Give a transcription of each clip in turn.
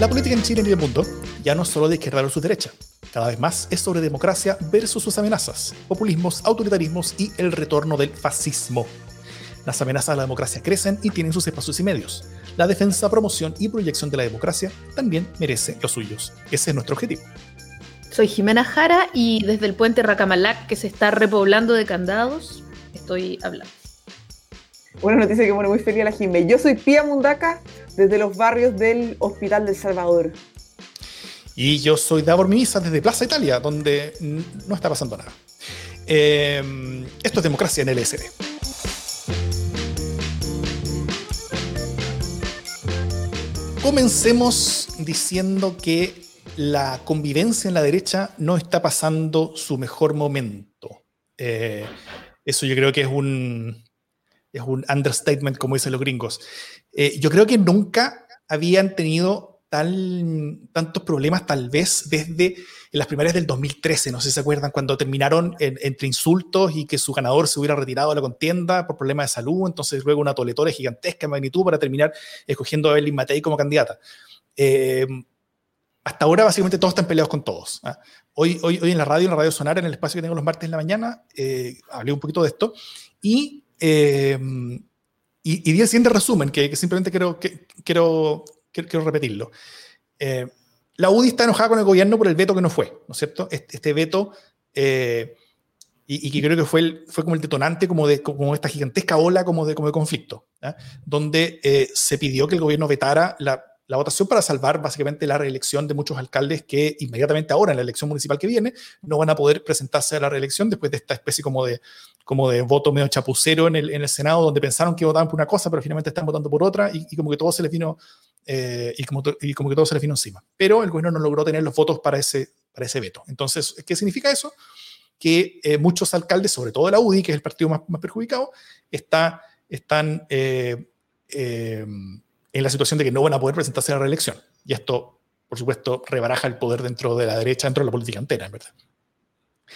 La política en Chile y en el mundo ya no es solo de izquierda versus derecha. Cada vez más es sobre democracia versus sus amenazas, populismos, autoritarismos y el retorno del fascismo. Las amenazas a la democracia crecen y tienen sus espacios y medios. La defensa, promoción y proyección de la democracia también merece los suyos. Ese es nuestro objetivo. Soy Jimena Jara y desde el puente Racamalac, que se está repoblando de candados, estoy hablando. Una noticia que pone muy feliz a la Jimena. Yo soy Pía Mundaca desde los barrios del Hospital del Salvador. Y yo soy Davor Misa desde Plaza Italia, donde no está pasando nada. Eh, esto es democracia en el LSD. Comencemos diciendo que la convivencia en la derecha no está pasando su mejor momento. Eh, eso yo creo que es un, es un understatement, como dicen los gringos. Eh, yo creo que nunca habían tenido tantos problemas, tal vez desde las primarias del 2013, no sé si se acuerdan, cuando terminaron entre insultos y que su ganador se hubiera retirado de la contienda por problemas de salud, entonces luego una toletora gigantesca en magnitud para terminar escogiendo a Evelyn Matei como candidata. Eh, hasta ahora básicamente todos están peleados con todos. ¿ah? Hoy, hoy, hoy en la radio, en la radio sonar, en el espacio que tengo los martes en la mañana, eh, hablé un poquito de esto y, eh, y, di el siguiente resumen, que, simplemente quiero, quiero, quiero, repetirlo. Eh, la UDI está enojada con el gobierno por el veto que no fue, ¿no es cierto? Este, veto, y, que creo que fue, fue como el detonante como de como esta gigantesca ola como de, como de conflicto, donde se pidió que el gobierno vetara la la votación para salvar básicamente la reelección de muchos alcaldes que inmediatamente ahora en la elección municipal que viene no van a poder presentarse a la reelección después de esta especie como de, como de voto medio chapucero en el, en el Senado donde pensaron que votaban por una cosa pero finalmente están votando por otra y, como que todo se les vino eh, y, como, que todo se les vino encima. Pero el gobierno no logró tener los votos para ese, para ese veto. Entonces, ¿qué significa eso? Que eh, muchos alcaldes, sobre todo de la UDI, que es el partido más, más perjudicado, está, están... Eh, en la situación de que no van a poder presentarse a la reelección. Y esto, por supuesto, rebaraja el poder dentro de la derecha, dentro de la política entera, en verdad.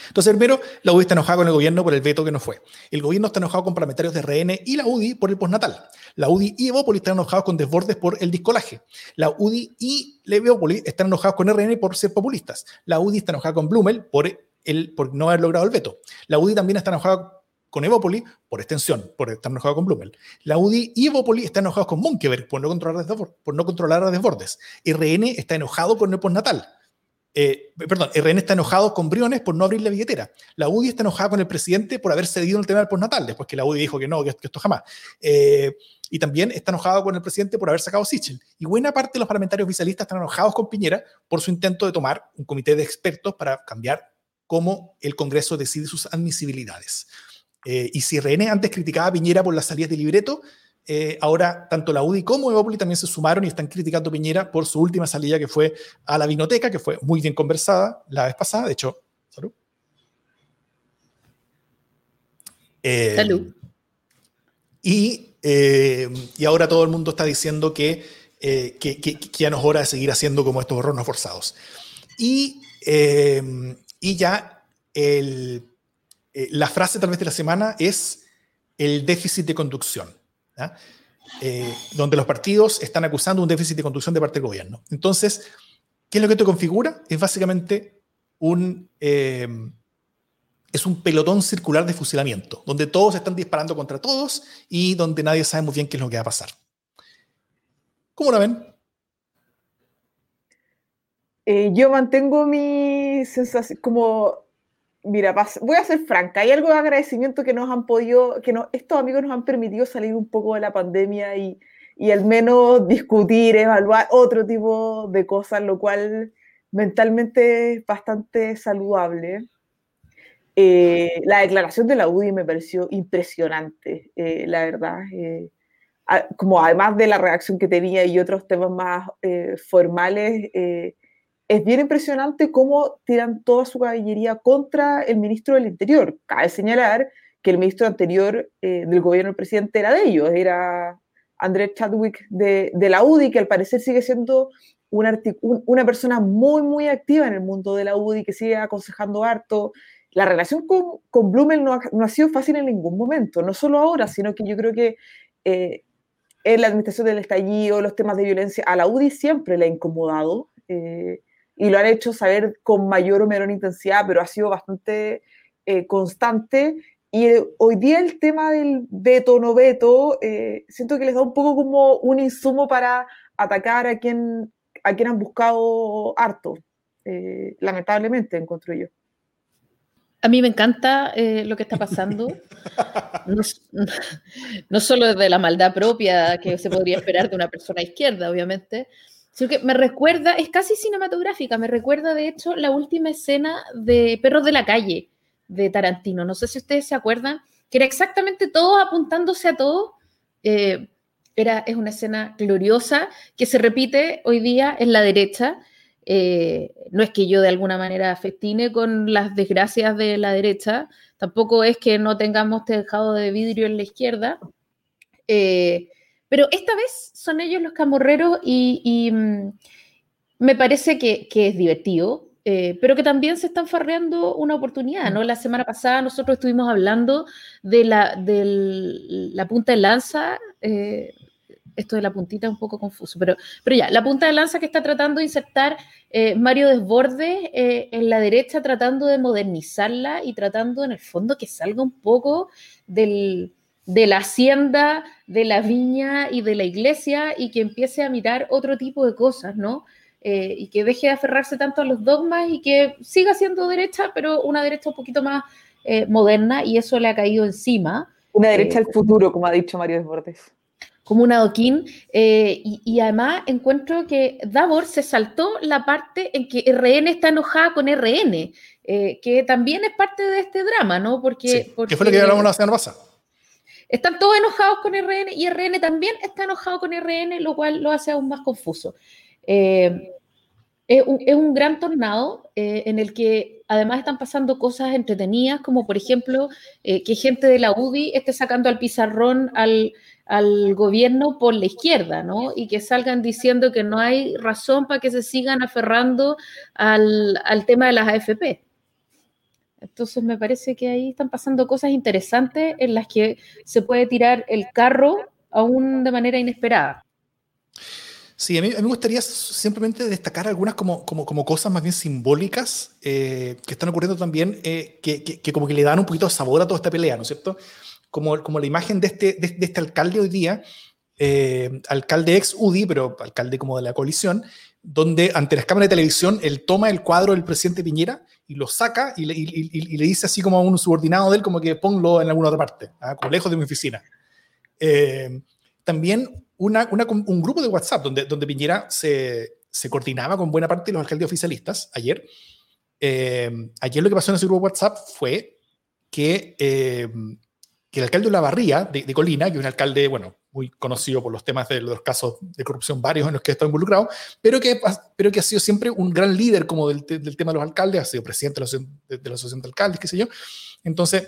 Entonces, primero, la UDI está enojada con el gobierno por el veto que no fue. El gobierno está enojado con parlamentarios de RN y la UDI por el postnatal. La UDI y Evópolis están enojados con desbordes por el discolaje. La UDI y Evópolis están enojados con RN por ser populistas. La UDI está enojada con Blumel por, el, por no haber logrado el veto. La UDI también está enojada con Evópoli, por extensión, por estar enojado con Blumel. La UDI y Evópoli están enojados con Monkeberg por no controlar, por no controlar a desbordes. RN está enojado con el postnatal. Eh, perdón, RN está enojado con Briones por no abrir la billetera. La UDI está enojada con el presidente por haber cedido el tema del postnatal, después que la UDI dijo que no, que, esto jamás. Eh, y también está enojado con el presidente por haber sacado Sichel. Y buena parte de los parlamentarios oficialistas están enojados con Piñera por su intento de tomar un comité de expertos para cambiar cómo el Congreso decide sus admisibilidades. Eh, y si René antes criticaba a Piñera por las salidas de libreto, eh, ahora tanto la UDI como Evópolis también se sumaron y están criticando a Piñera por su última salida que fue a la vinoteca, que fue muy bien conversada la vez pasada. De hecho, salud. Eh, salud. Y, y, ahora todo el mundo está diciendo que, que, que, ya no es hora de seguir haciendo como estos horrores forzados. Y, y ya el eh, la frase tal vez de la semana es el déficit de conducción, eh, donde los partidos están acusando un déficit de conducción de parte del gobierno. Entonces, ¿qué es lo que esto configura? Es básicamente un, eh, es un pelotón circular de fusilamiento, donde todos están disparando contra todos y donde nadie sabe muy bien qué es lo que va a pasar. ¿Cómo lo ven? yo mantengo mi sensación, como Mira, voy a ser franca, hay algo de agradecimiento que nos han podido, que estos amigos nos han permitido salir un poco de la pandemia y, y al menos discutir, evaluar otro tipo de cosas, lo cual mentalmente es bastante saludable. Eh, la declaración de la UDI me pareció impresionante, eh, la verdad. Eh, como además de la reacción que tenía y otros temas más formales, es bien impresionante cómo tiran toda su caballería contra el ministro del Interior. Cabe señalar que el ministro anterior eh, del gobierno del presidente era de ellos, era Andrés Chadwick de, la UDI, que al parecer sigue siendo una, una persona muy, muy activa en el mundo de la UDI, que sigue aconsejando harto. La relación con, con Blumel no ha, sido fácil en ningún momento, no solo ahora, sino que yo creo que eh, en la administración del estallido, los temas de violencia, a la UDI siempre le ha incomodado eh, y lo han hecho saber con mayor o menor intensidad, pero ha sido bastante eh, constante. Y hoy día el tema del veto no veto, siento que les da un poco como un insumo para atacar a quien, a quien han buscado harto, lamentablemente, encuentro yo. A mí me encanta eh, lo que está pasando, no, solo desde la maldad propia que se podría esperar de una persona izquierda, obviamente, sino que me recuerda, es casi cinematográfica, me recuerda de hecho la última escena de Perros de la Calle de Tarantino. No sé si ustedes se acuerdan, que era exactamente todos apuntándose a todo. Eh, era, es una escena gloriosa que se repite hoy día en la derecha eh, no es que yo de alguna manera festine con las desgracias de la derecha, tampoco es que no tengamos tejado de vidrio en la izquierda, eh, pero esta vez son ellos los camorreros y, mm, me parece que, es divertido, eh, pero que también se están farreando una oportunidad, ¿no? La semana pasada nosotros estuvimos hablando de la, de la punta de lanza esto de la puntita es un poco confuso, pero, pero ya, la punta de lanza que está tratando de insertar eh, Mario Desbordes eh, en la derecha, tratando de modernizarla y tratando en el fondo que salga un poco del, de la hacienda, de la viña y de la iglesia y que empiece a mirar otro tipo de cosas, ¿no? Eh, y que deje de aferrarse tanto a los dogmas y que siga siendo derecha, pero una derecha un poquito más moderna y eso le ha caído encima. Una derecha al futuro, como ha dicho Mario Desbordes como un adoquín. Eh, y, además encuentro que Davor se saltó la parte en que RN está enojada con RN, eh, que también es parte de este drama, ¿no? Porque, ¿Qué fue lo que hablamos la semana pasada? Están todos enojados con RN y RN también está enojado con RN, lo cual lo hace aún más confuso. Eh, es, un, gran tornado en el que además están pasando cosas entretenidas, como por ejemplo que gente de la UDI esté sacando al pizarrón al, al gobierno por la izquierda, ¿no? Y que salgan diciendo que no hay razón para que se sigan aferrando al, tema de las AFP. Entonces me parece que ahí están pasando cosas interesantes en las que se puede tirar el carro aún de manera inesperada. Sí, a mí, me gustaría simplemente destacar algunas como, como, como cosas más bien simbólicas eh, que están ocurriendo también, eh, que, que, como que le dan un poquito de sabor a toda esta pelea, ¿no es cierto? como, la imagen de este, de, este alcalde hoy día, eh, alcalde ex UDI, pero alcalde como de la coalición, donde ante las cámaras de televisión él toma el cuadro del presidente Piñera y lo saca y le, dice así como a un subordinado de él, como que ponlo en alguna otra parte, ¿ah? lejos de mi oficina. Eh, también una, un grupo de WhatsApp donde, donde Piñera se, coordinaba con buena parte de los alcaldes oficialistas ayer. Eh, ayer lo que pasó en ese grupo de WhatsApp fue que que el alcalde de La Barría, de, Colina, que es un alcalde, bueno, muy conocido por los temas de los casos de corrupción varios en los que ha estado involucrado, pero que, pero que ha sido siempre un gran líder como del, tema de los alcaldes, ha sido presidente de la, Asociación de Alcaldes, qué sé yo. Entonces,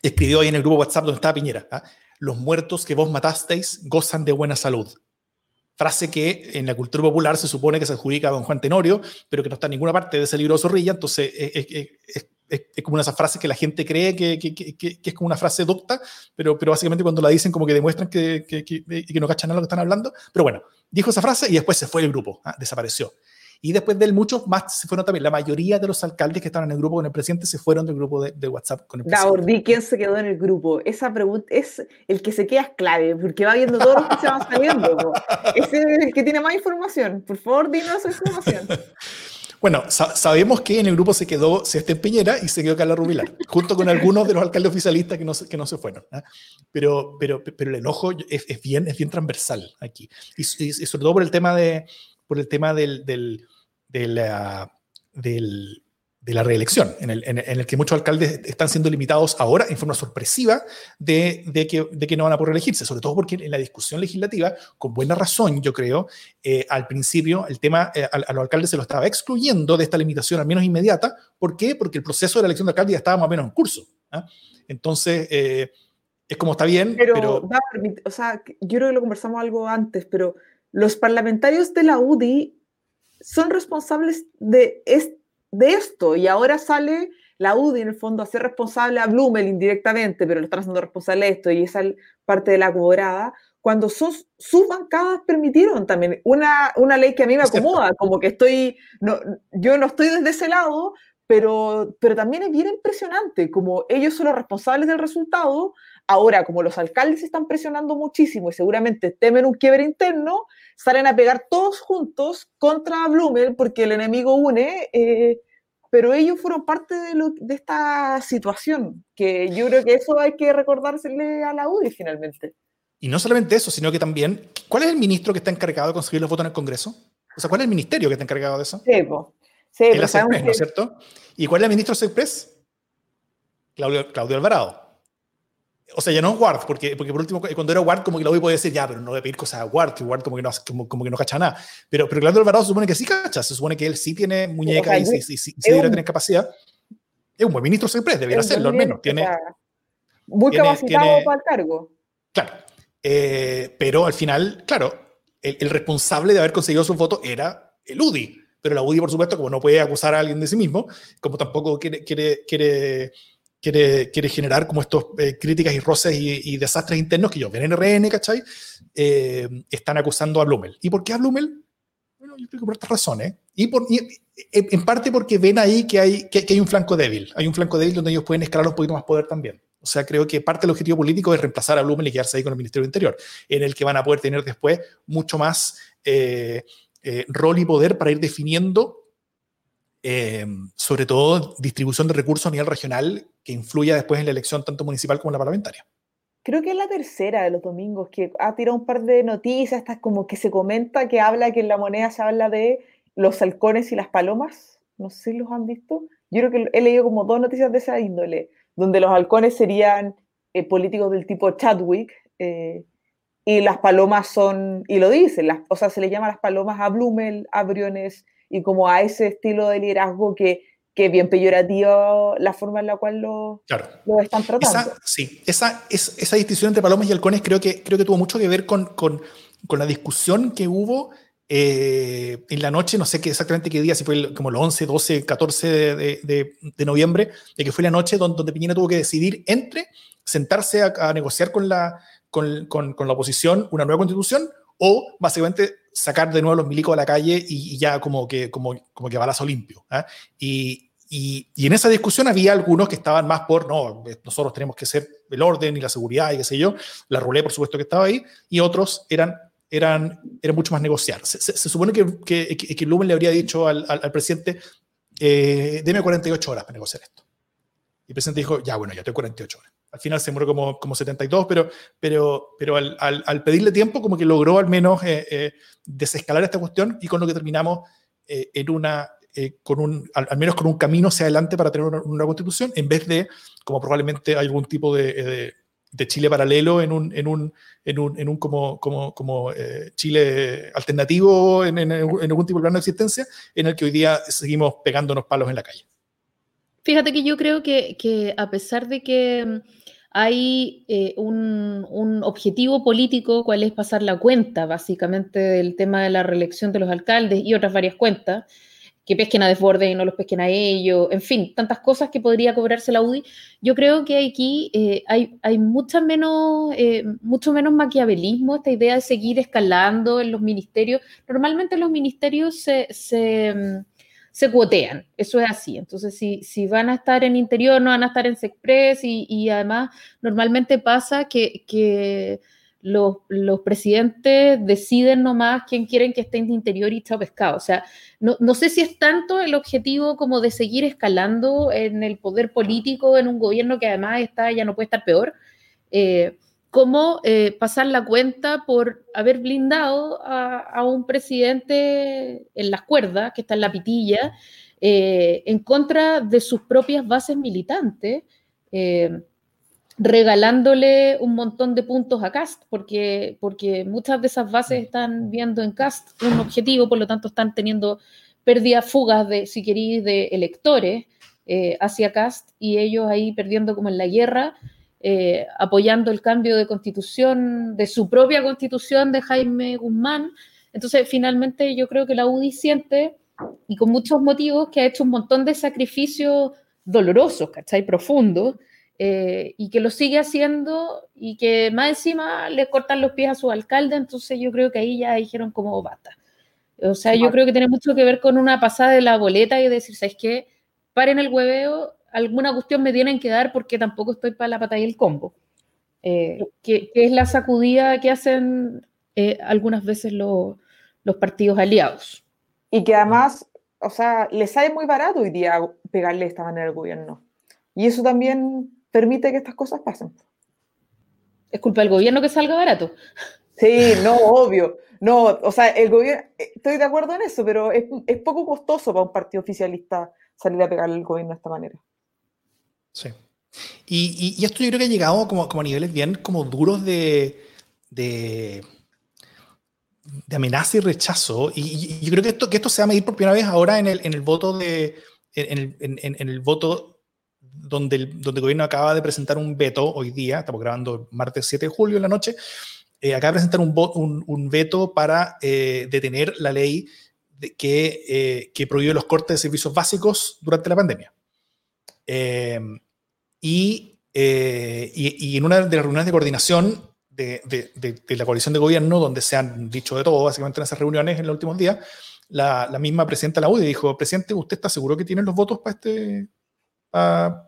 escribió ahí en el grupo WhatsApp donde estaba Piñera, ¿ah? los muertos que vos matasteis gozan de buena salud. Frase que en la cultura popular se supone que se adjudica a don Juan Tenorio, pero que no está en ninguna parte de ese libro de Zorrilla, entonces es, es, como una de esas frases que la gente cree que, que, que, es como una frase docta, pero, pero básicamente cuando la dicen como que demuestran que, que, no cachan nada lo que están hablando. Pero bueno, dijo esa frase y después se fue el grupo, ¿ah? desapareció. Y después de él, muchos más se fueron también. La mayoría de los alcaldes que estaban en el grupo con el presidente se fueron del grupo de, WhatsApp con el presidente. ¿quién se quedó en el grupo? Esa pregunta es el que se queda es clave, porque va viendo todos los que se van saliendo. Ese es el que tiene más información. Por favor, dinos esa información. Bueno, sabemos que en el grupo se quedó Sebastián Piñera y se quedó Carla Rubilar, junto con algunos de los alcaldes oficialistas que no, que no se fueron. ¿ah? Pero, pero, pero el enojo es, bien, es bien transversal aquí. Y, sobre todo por el tema, de, por el tema del, del, del, del de la reelección, en el, en, el, que muchos alcaldes están siendo limitados ahora en forma sorpresiva de, de, que, de que, no van a poder elegirse, sobre todo porque en la discusión legislativa, con buena razón, yo creo, eh, al principio el tema eh, a, los alcaldes se lo estaba excluyendo de esta limitación al menos inmediata. ¿Por qué? Porque el proceso de la elección de alcalde ya estaba más o menos en curso. ¿ah? Entonces, eh, es como está bien, pero... pero... o sea, yo creo que lo conversamos algo antes, pero los parlamentarios de la UDI son responsables de este de esto y ahora sale la UDI en el fondo a ser responsable a Blumel indirectamente, pero lo están haciendo responsable de esto y esa parte de la cobrada, cuando sus, sus bancadas permitieron también una, una ley que a mí me acomoda, como que estoy, no, yo no estoy desde ese lado, pero, pero también es bien impresionante, como ellos son los responsables del resultado, ahora como los alcaldes están presionando muchísimo y seguramente temen un quiebre interno, salen a pegar todos juntos contra Blumel porque el enemigo une, eh, pero ellos fueron parte de, lo, de, esta situación, que yo creo que eso hay que recordársele a la UDI finalmente. Y no solamente eso, sino que también, ¿cuál es el ministro que está encargado de conseguir los votos en el Congreso? O sea, ¿cuál es el ministerio que está encargado de eso? Sí, pues. Sí, el ¿no es cierto? ¿Y cuál es el ministro Sexpress? Claudio, Claudio Alvarado. O sea, ya no es Ward, porque, porque por último, cuando era Ward, como que lo voy a decir, ya, pero no voy a pedir cosas a Ward, que Ward como que no, como, como que no cacha nada. Pero, pero Claudio Alvarado se supone que sí cacha, se supone que él sí tiene muñeca y sí, sí, sí, sí debería tener capacidad. Es un buen ministro Sexpress, debería serlo al menos. Tiene, muy tiene, capacitado tiene, para el cargo. Claro. Eh, pero al final, claro, el, el, responsable de haber conseguido su voto era el UDI. Pero la UDI, por supuesto, como no puede acusar a alguien de sí mismo, como tampoco quiere, quiere, quiere, quiere, generar como estos eh, críticas y roces y, desastres internos que yo ven en RN, ¿cachai? Eh, están acusando a Blumel. ¿Y por qué a Blumel? Bueno, yo creo que por estas razones. Y, por, y en parte porque ven ahí que hay, que, hay un flanco débil. Hay un flanco débil donde ellos pueden escalar un poquito más poder también. O sea, creo que parte del objetivo político es reemplazar a Blumel y quedarse ahí con el Ministerio del Interior, en el que van a poder tener después mucho más eh, eh, rol y poder para ir definiendo, eh, sobre todo, distribución de recursos a nivel regional que influya después en la elección tanto municipal como en la parlamentaria. Creo que es la tercera de los domingos que ha tirado un par de noticias, estas como que se comenta, que habla que en la moneda se habla de los halcones y las palomas. No sé si los han visto. Yo creo que he leído como dos noticias de esa índole donde los halcones serían eh, políticos del tipo Chadwick eh, y las palomas son, y lo dicen, las, o sea, se le llama las palomas a Blumel, a Briones, y como a ese estilo de liderazgo que, que bien peyorativo la forma en la cual lo, claro. lo están tratando. Esa, sí, esa, es, esa distinción entre palomas y halcones creo que, creo que tuvo mucho que ver con, con, con la discusión que hubo eh, en la noche, no sé qué, exactamente qué día, si fue el, como el 11, 12, 14 de, de, de, noviembre, de que fue la noche donde, donde Piñera tuvo que decidir entre sentarse a, a negociar con la, con, con, con, la oposición una nueva constitución o básicamente sacar de nuevo los milicos a la calle y, y ya como que, como, como que balazo limpio. ¿eh? Y, y, y, en esa discusión había algunos que estaban más por, no, nosotros tenemos que ser el orden y la seguridad y qué sé yo, la Rulé por supuesto que estaba ahí, y otros eran eran, era mucho más negociar. Se, se, se supone que, que, que, Lumen le habría dicho al, al, al presidente, eh, deme 48 horas para negociar esto. Y el presidente dijo, ya, bueno, ya tengo 48 horas. Al final se murió como, como 72, pero, pero, pero al, al, al pedirle tiempo, como que logró al menos eh, eh, desescalar esta cuestión y con lo que terminamos eh, en una, eh, con un, al, menos con un camino hacia adelante para tener una, constitución, en vez de, como probablemente hay algún tipo de, de Chile paralelo en un, en un, en un, en un como, como, como eh, Chile alternativo en, en, algún tipo de plano de existencia, en el que hoy día seguimos pegándonos palos en la calle. Fíjate que yo creo que, que a pesar de que hay eh, un, un, objetivo político, cuál es pasar la cuenta, básicamente, del tema de la reelección de los alcaldes y otras varias cuentas, que pesquen a desborde y no los pesquen a ellos, en fin, tantas cosas que podría cobrarse la UDI. Yo creo que aquí eh, hay, hay mucha menos, eh, mucho menos maquiavelismo, esta idea de seguir escalando en los ministerios. Normalmente los ministerios se, se, se cuotean, eso es así. Entonces, si, si, van a estar en interior, no van a estar en Sexpress y, y además normalmente pasa que... que los, los, presidentes deciden nomás quién quieren que esté en el interior y chao pescado. O sea, no, no, sé si es tanto el objetivo como de seguir escalando en el poder político en un gobierno que además está, ya no puede estar peor, eh, como eh, pasar la cuenta por haber blindado a, a, un presidente en las cuerdas, que está en la pitilla, eh, en contra de sus propias bases militantes eh, regalándole un montón de puntos a Cast, porque, porque muchas de esas bases están viendo en Cast un objetivo, por lo tanto están teniendo pérdidas, fugas de, si queréis, de electores eh, hacia Cast y ellos ahí perdiendo como en la guerra, eh, apoyando el cambio de constitución, de su propia constitución de Jaime Guzmán. Entonces, finalmente yo creo que la UDI siente, y con muchos motivos, que ha hecho un montón de sacrificios dolorosos, ¿cachai? Profundos, eh, y que lo sigue haciendo y que más encima le cortan los pies a su alcalde, entonces yo creo que ahí ya dijeron como basta. O sea, yo creo que tiene mucho que ver con una pasada de la boleta y decir, ¿sabes qué? Paren el hueveo, alguna cuestión me tienen que dar porque tampoco estoy para la pata y el combo. Eh, que, es la sacudida que hacen eh, algunas veces los partidos aliados. Y que además, o sea, les sale muy barato hoy día pegarle de esta manera al gobierno. Y eso también permite que estas cosas pasen. ¿Es culpa del gobierno que salga barato? Sí, no, obvio. No, o sea, el gobierno, estoy de acuerdo en eso, pero es, es poco costoso para un partido oficialista salir a pegarle al gobierno de esta manera. Sí. Y, esto yo creo que ha llegado como, como a niveles bien como duros de, de, amenaza y rechazo. Y, yo creo que esto, que esto se va a medir por primera vez ahora en el, en el voto de en el, en, el voto donde el, donde el gobierno acaba de presentar un veto hoy día, estamos grabando martes 7 de julio en la noche, eh, acaba de presentar un, un, un veto para eh, detener la ley de, que, eh, que prohíbe los cortes de servicios básicos durante la pandemia. Eh, eh, y, y, en una de las reuniones de coordinación de, de, la coalición de gobierno, donde se han dicho de todo, básicamente en esas reuniones en los últimos días, la, la misma presidenta de la UDI dijo, presidente, ¿usted está seguro que tiene los votos para, este, para,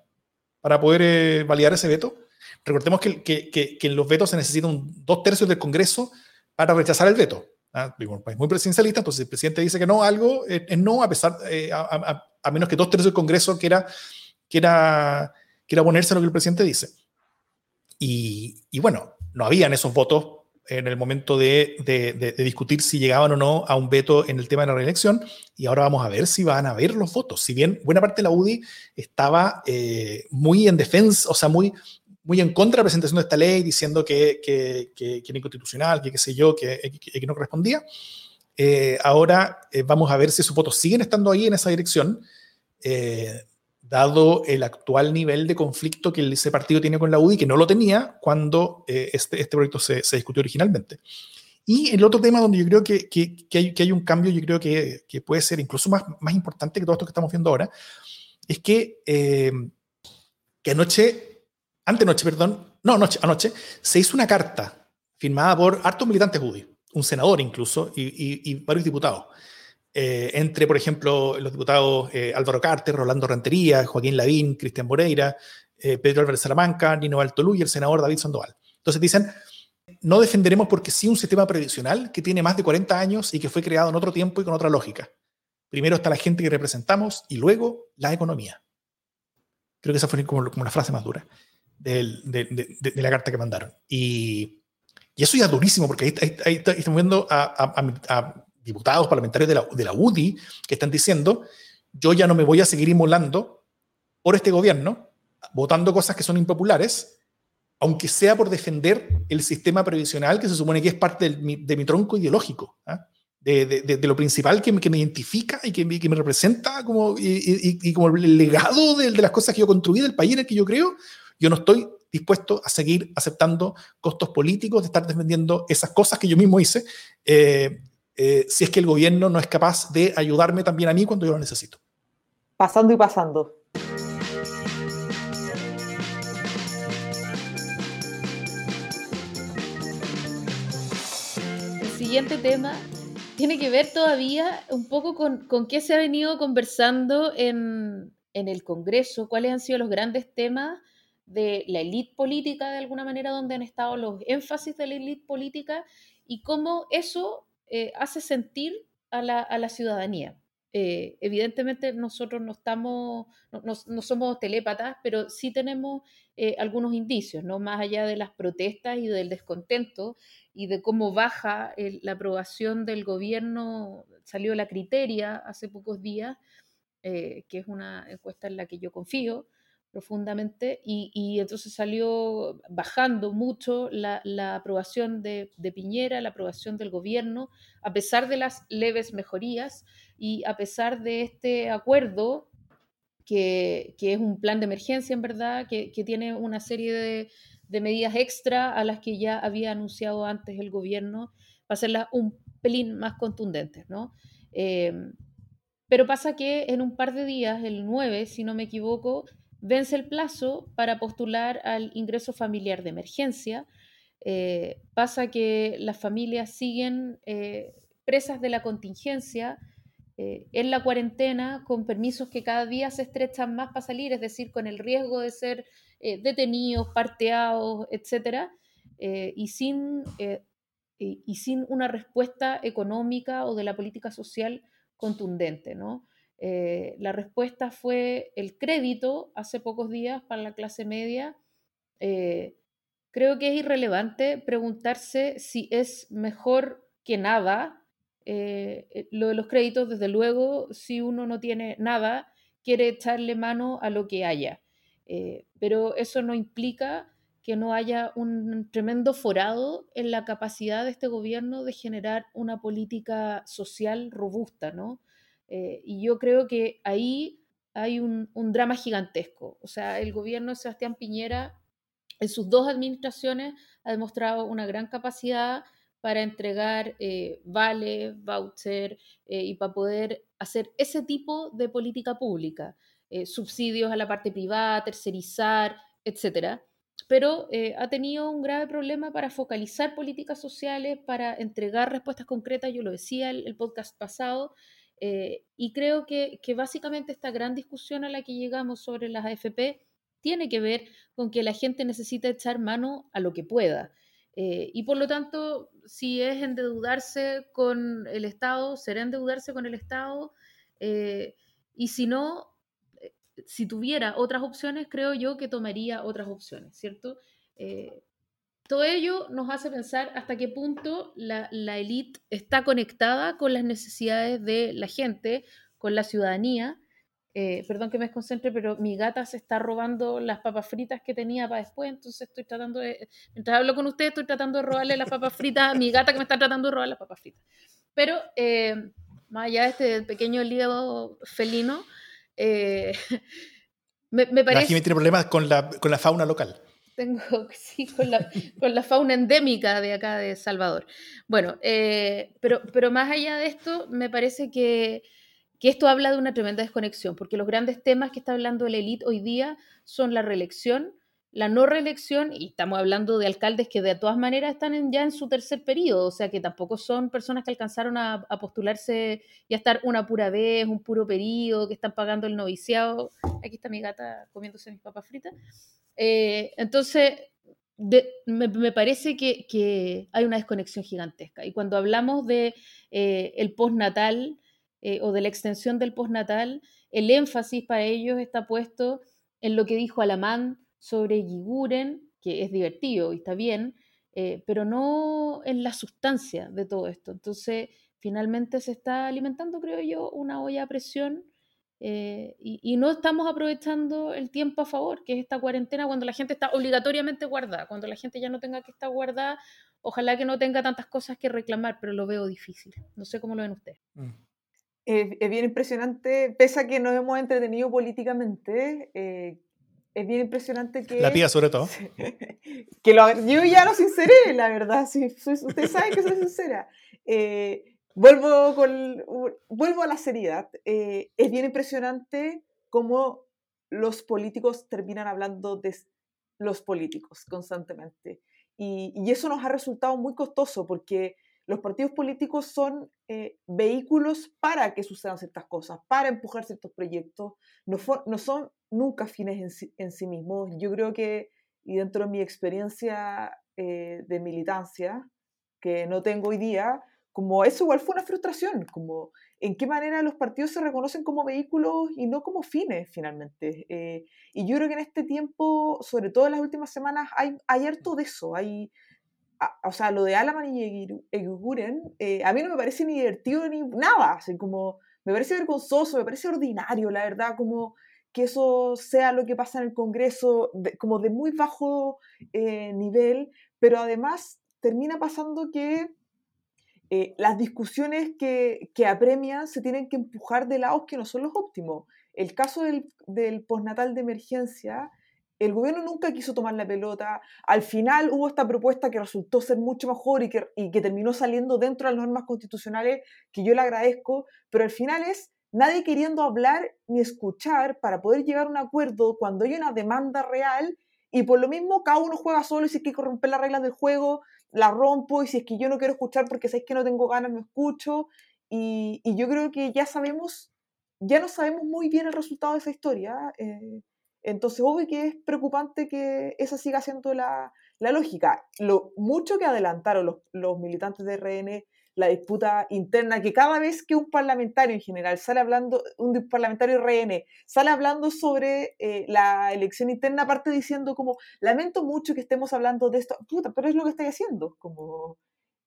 para poder eh, validar ese veto? Recordemos que, en los vetos se necesitan dos tercios del Congreso para rechazar el veto. ¿ah? Es muy presidencialista, entonces el presidente dice que no, algo es no, a pesar, eh, a, menos que dos tercios del Congreso quiera, quiera quiera ponerse a lo que el presidente dice. Y, y bueno, no habían esos votos en el momento de, de, discutir si llegaban o no a un veto en el tema de la reelección, y ahora vamos a ver si van a haber los votos. Si bien buena parte de la UDI estaba eh, muy en defensa, o sea, muy, muy en contra de la presentación de esta ley, diciendo que, que, que, era inconstitucional, que qué sé yo, que, que no correspondía, eh, ahora eh, vamos a ver si esos votos siguen estando ahí en esa dirección dado el actual nivel de conflicto que ese partido tiene con la UDI, que no lo tenía cuando eh, este, este proyecto se, se, discutió originalmente. Y el otro tema donde yo creo que, que, que, hay, que hay, un cambio, yo creo que, puede ser incluso más, más, importante que todo esto que estamos viendo ahora, es que, eh, que anoche, antenoche, perdón, no, anoche, anoche, se hizo una carta firmada por hartos militantes UDI, un senador incluso, y, y, y varios diputados, eh, entre, por ejemplo, los diputados eh, Álvaro Carter, Rolando Rentería, Joaquín Lavín, Cristian Moreira, eh, Pedro Álvarez Salamanca, Nino Altolú y el senador David Sandoval. Entonces dicen, no defenderemos porque sí un sistema previsional que tiene más de 40 años y que fue creado en otro tiempo y con otra lógica. Primero está la gente que representamos y luego la economía. Creo que esa fue como, la frase más dura de, la carta que mandaron. Y, eso ya es durísimo porque ahí, estamos viendo a diputados parlamentarios de la, de la UDI que están diciendo, yo ya no me voy a seguir inmolando por este gobierno, votando cosas que son impopulares, aunque sea por defender el sistema previsional que se supone que es parte de mi, de mi tronco ideológico, ¿ah? de, de, de, lo principal que me, que me identifica y que, que, me representa como, y, y, y como el legado de, las cosas que yo construí, del país en el que yo creo, yo no estoy dispuesto a seguir aceptando costos políticos, de estar defendiendo esas cosas que yo mismo hice, eh, eh, si es que el gobierno no es capaz de ayudarme también a mí cuando yo lo necesito. Pasando y pasando. El siguiente tema tiene que ver todavía un poco con, con qué se ha venido conversando en, en el Congreso, cuáles han sido los grandes temas de la élite política, de alguna manera, donde han estado los énfasis de la élite política y cómo eso eh, hace sentir a la, a la ciudadanía. Eh, evidentemente nosotros no estamos, no, no, somos telépatas, pero sí tenemos eh, algunos indicios, ¿no? Más allá de las protestas y del descontento y de cómo baja la aprobación del gobierno, salió la criteria hace pocos días, que es una encuesta en la que yo confío, profundamente y, entonces salió bajando mucho la, aprobación de, Piñera, la aprobación del gobierno, a pesar de las leves mejorías y a pesar de este acuerdo, que, es un plan de emergencia en verdad, que, tiene una serie de, medidas extra a las que ya había anunciado antes el gobierno, para hacerlas un pelín más contundentes, ¿no? Eh, pero pasa que en un par de días, el 9, si no me equivoco, vence el plazo para postular al ingreso familiar de emergencia. Eh, pasa que las familias siguen eh, presas de la contingencia en la cuarentena con permisos que cada día se estrechan más para salir, es decir, con el riesgo de ser detenidos, parteados, etcétera, y sin y, sin una respuesta económica o de la política social contundente. ¿no? Eh, la respuesta fue el crédito hace pocos días para la clase media. Eh, creo que es irrelevante preguntarse si es mejor que nada. Eh, lo de los créditos, desde luego, si uno no tiene nada, quiere echarle mano a lo que haya. pero eso no implica que no haya un tremendo forado en la capacidad de este gobierno de generar una política social robusta, ¿no? Eh, y yo creo que ahí hay un, drama gigantesco. O sea, el gobierno de Sebastián Piñera en sus dos administraciones ha demostrado una gran capacidad para entregar eh, vale, voucher eh, y para poder hacer ese tipo de política pública, subsidios a la parte privada, tercerizar, etcétera. Pero eh, ha tenido un grave problema para focalizar políticas sociales, para entregar respuestas concretas, yo lo decía el, el podcast pasado, eh, y creo que, básicamente esta gran discusión a la que llegamos sobre las AFP tiene que ver con que la gente necesita echar mano a lo que pueda. Eh, y por lo tanto, si es endeudarse con el Estado, será endeudarse con el Estado, y si no, si tuviera otras opciones, creo yo que tomaría otras opciones, ¿cierto? Eh, todo ello nos hace pensar hasta qué punto la, la élite está conectada con las necesidades de la gente, con la ciudadanía. Eh, perdón que me desconcentre, pero mi gata se está robando las papas fritas que tenía para después, entonces estoy tratando de, mientras hablo con usted, estoy tratando de robarle las papas fritas a mi gata que me está tratando de robar las papas fritas. Pero eh, más allá de este pequeño lío felino, eh, me, parece... La tiene problemas con la, con la fauna local. Tengo, sí, con la, con la, fauna endémica de acá de Salvador. Bueno, eh, pero, pero más allá de esto, me parece que, que esto habla de una tremenda desconexión, porque los grandes temas que está hablando la élite hoy día son la reelección, la no reelección, y estamos hablando de alcaldes que de todas maneras están ya en su tercer periodo, o sea que tampoco son personas que alcanzaron a, postularse y a estar una pura vez, un puro periodo, que están pagando el noviciado. Aquí está mi gata comiéndose mis papas fritas. Eh, entonces, me, parece que, hay una desconexión gigantesca. Y cuando hablamos de eh, el postnatal eh, o de la extensión del postnatal, el énfasis para ellos está puesto en lo que dijo Alamán sobre Giguren, que es divertido y está bien, eh, pero no en la sustancia de todo esto. Entonces, finalmente se está alimentando, creo yo, una olla a presión eh, y, no estamos aprovechando el tiempo a favor, que es esta cuarentena, cuando la gente está obligatoriamente guardada, cuando la gente ya no tenga que estar guardada, ojalá que no tenga tantas cosas que reclamar, pero lo veo difícil. No sé cómo lo ven ustedes. Mm. es bien impresionante, pese a que nos hemos entretenido políticamente, eh, es bien impresionante que... La tía sobre todo. que lo, yo ya lo sinceré, la verdad. Si, ustedes saben que soy sincera. Eh, vuelvo, con, vuelvo a la seriedad. Eh, es bien impresionante cómo los políticos terminan hablando de los políticos constantemente. Y, y eso nos ha resultado muy costoso porque los partidos políticos son eh, vehículos para que sucedan ciertas cosas, para empujar ciertos proyectos, no, no son nunca fines en sí, mismos. Yo creo que, y dentro de mi experiencia eh, de militancia, que no tengo hoy día, como eso igual fue una frustración, como en qué manera los partidos se reconocen como vehículos y no como fines finalmente. Eh, y yo creo que en este tiempo, sobre todo en las últimas semanas, hay, hay harto de eso, hay o sea, lo de Alaman y Eguren, eh, a mí no me parece ni divertido ni nada, así como, me parece vergonzoso, me parece ordinario, la verdad, como que eso sea lo que pasa en el Congreso, como de muy bajo eh, nivel, pero además termina pasando que eh, las discusiones que, que, apremian se tienen que empujar de lados que no son los óptimos. El caso del, del postnatal de emergencia el gobierno nunca quiso tomar la pelota. Al final hubo esta propuesta que resultó ser mucho mejor y que, y que terminó saliendo dentro de las normas constitucionales, que yo le agradezco, pero al final es nadie queriendo hablar ni escuchar para poder llegar a un acuerdo cuando hay una demanda real y por lo mismo cada uno juega solo y si es que romper las reglas del juego, la rompo y si es que yo no quiero escuchar porque sabéis que no tengo ganas, no escucho. Y, y, yo creo que ya sabemos, ya no sabemos muy bien el resultado de esa historia. Eh, entonces, obvio que es preocupante que esa siga siendo la, la lógica. Lo mucho que adelantaron los, los militantes de RN la disputa interna, que cada vez que un parlamentario en general sale hablando, un parlamentario RN, sale hablando sobre eh, la elección interna, aparte diciendo como, lamento mucho que estemos hablando de esto, puta, pero es lo que estoy haciendo, como...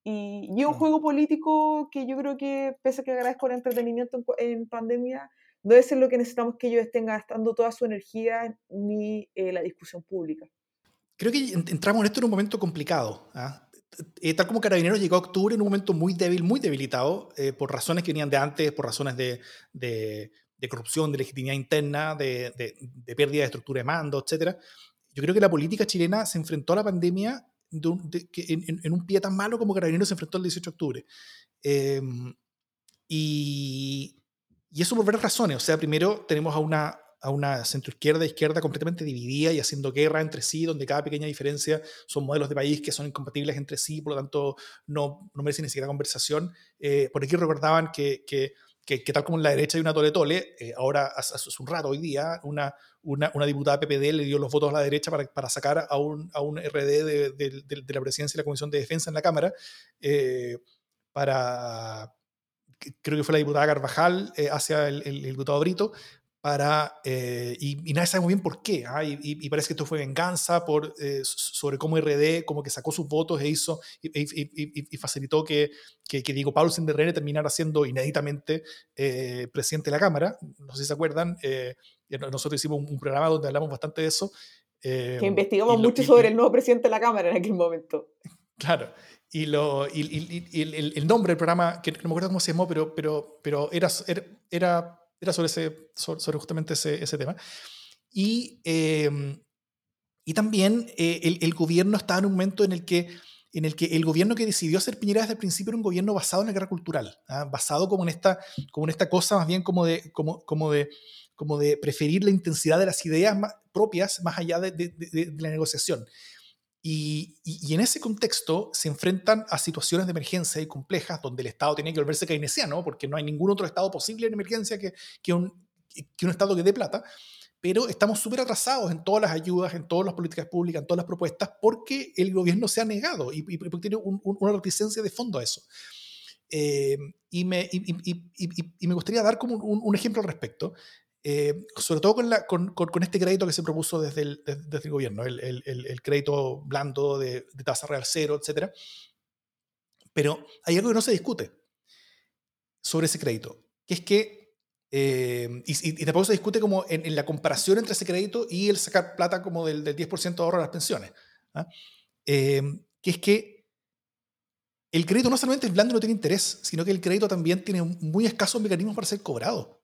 Y, y un juego político que yo creo que, pese a que agradezco el entretenimiento en, pandemia, no es lo que necesitamos que ellos estén gastando toda su energía ni eh, la discusión pública. Creo que entramos en esto en un momento complicado. ¿ah? Eh, tal como Carabineros llegó a octubre en un momento muy débil, muy debilitado, eh, por razones que venían de antes, por razones de, de, corrupción, de legitimidad interna, de, de, pérdida de estructura de mando, etc. Yo creo que la política chilena se enfrentó a la pandemia en, un pie tan malo como Carabineros se enfrentó el 18 de octubre. Em, y, y eso por varias razones. O sea, primero tenemos a una a una centroizquierda izquierda completamente dividida y haciendo guerra entre sí, donde cada pequeña diferencia son modelos de país que son incompatibles entre sí, por lo tanto no, no merecen ni siquiera conversación. Eh, por aquí recordaban que, que, que, tal como en la derecha hay una tole tole, eh, ahora hace, un rato, hoy día, una, una, diputada PPD le dio los votos a la derecha para, para sacar a un, a un RD de, de, la presidencia y la Comisión de Defensa en la Cámara, eh, para creo que fue la diputada Carvajal hacia el, el, diputado Brito, para, eh, y, nadie sabe muy bien por qué, ¿ah? y, parece que esto fue venganza por, eh, sobre cómo RD como que sacó sus votos e hizo y, facilitó que, que, que, Diego Paulsen de RN terminara siendo inéditamente eh, presidente de la Cámara. No sé si se acuerdan, nosotros hicimos un, programa donde hablamos bastante de eso. que investigamos mucho sobre el nuevo presidente de la Cámara en aquel momento. Claro, y, lo, y, el, el, nombre del programa, que no me acuerdo cómo se llamó, pero, pero, pero era, era era sobre, ese, sobre, justamente ese, ese, tema. Y, em, y también eh, el, el, gobierno estaba en un momento en el que en el que el gobierno que decidió hacer Piñera desde el principio era un gobierno basado en la guerra cultural, ¿ah? basado como en, esta, como en esta cosa más bien como de, como, como de, como de preferir la intensidad de las ideas propias más allá de, de, de la negociación. Y, y, en ese contexto se enfrentan a situaciones de emergencia y complejas donde el Estado tiene que volverse keynesiano, porque no hay ningún otro Estado posible en emergencia que, que, un, que un Estado que dé plata, pero estamos súper atrasados en todas las ayudas, en todas las políticas públicas, en todas las propuestas, porque el gobierno se ha negado y, y porque tiene un, una reticencia de fondo a eso. Eh, y, me, y, me, gustaría dar como un, un ejemplo al respecto. Eh, sobre todo con, la, con, con, este crédito que se propuso desde el, desde el gobierno, el, el, el, crédito blando de, de, tasa real cero, etc. Pero hay algo que no se discute sobre ese crédito, que es que, eh, y, y, tampoco se discute como en, en, la comparación entre ese crédito y el sacar plata como del, del 10% de ahorro a las pensiones, ¿ah? eh, que es que el crédito no solamente es blando y no tiene interés, sino que el crédito también tiene muy escasos mecanismos para ser cobrado.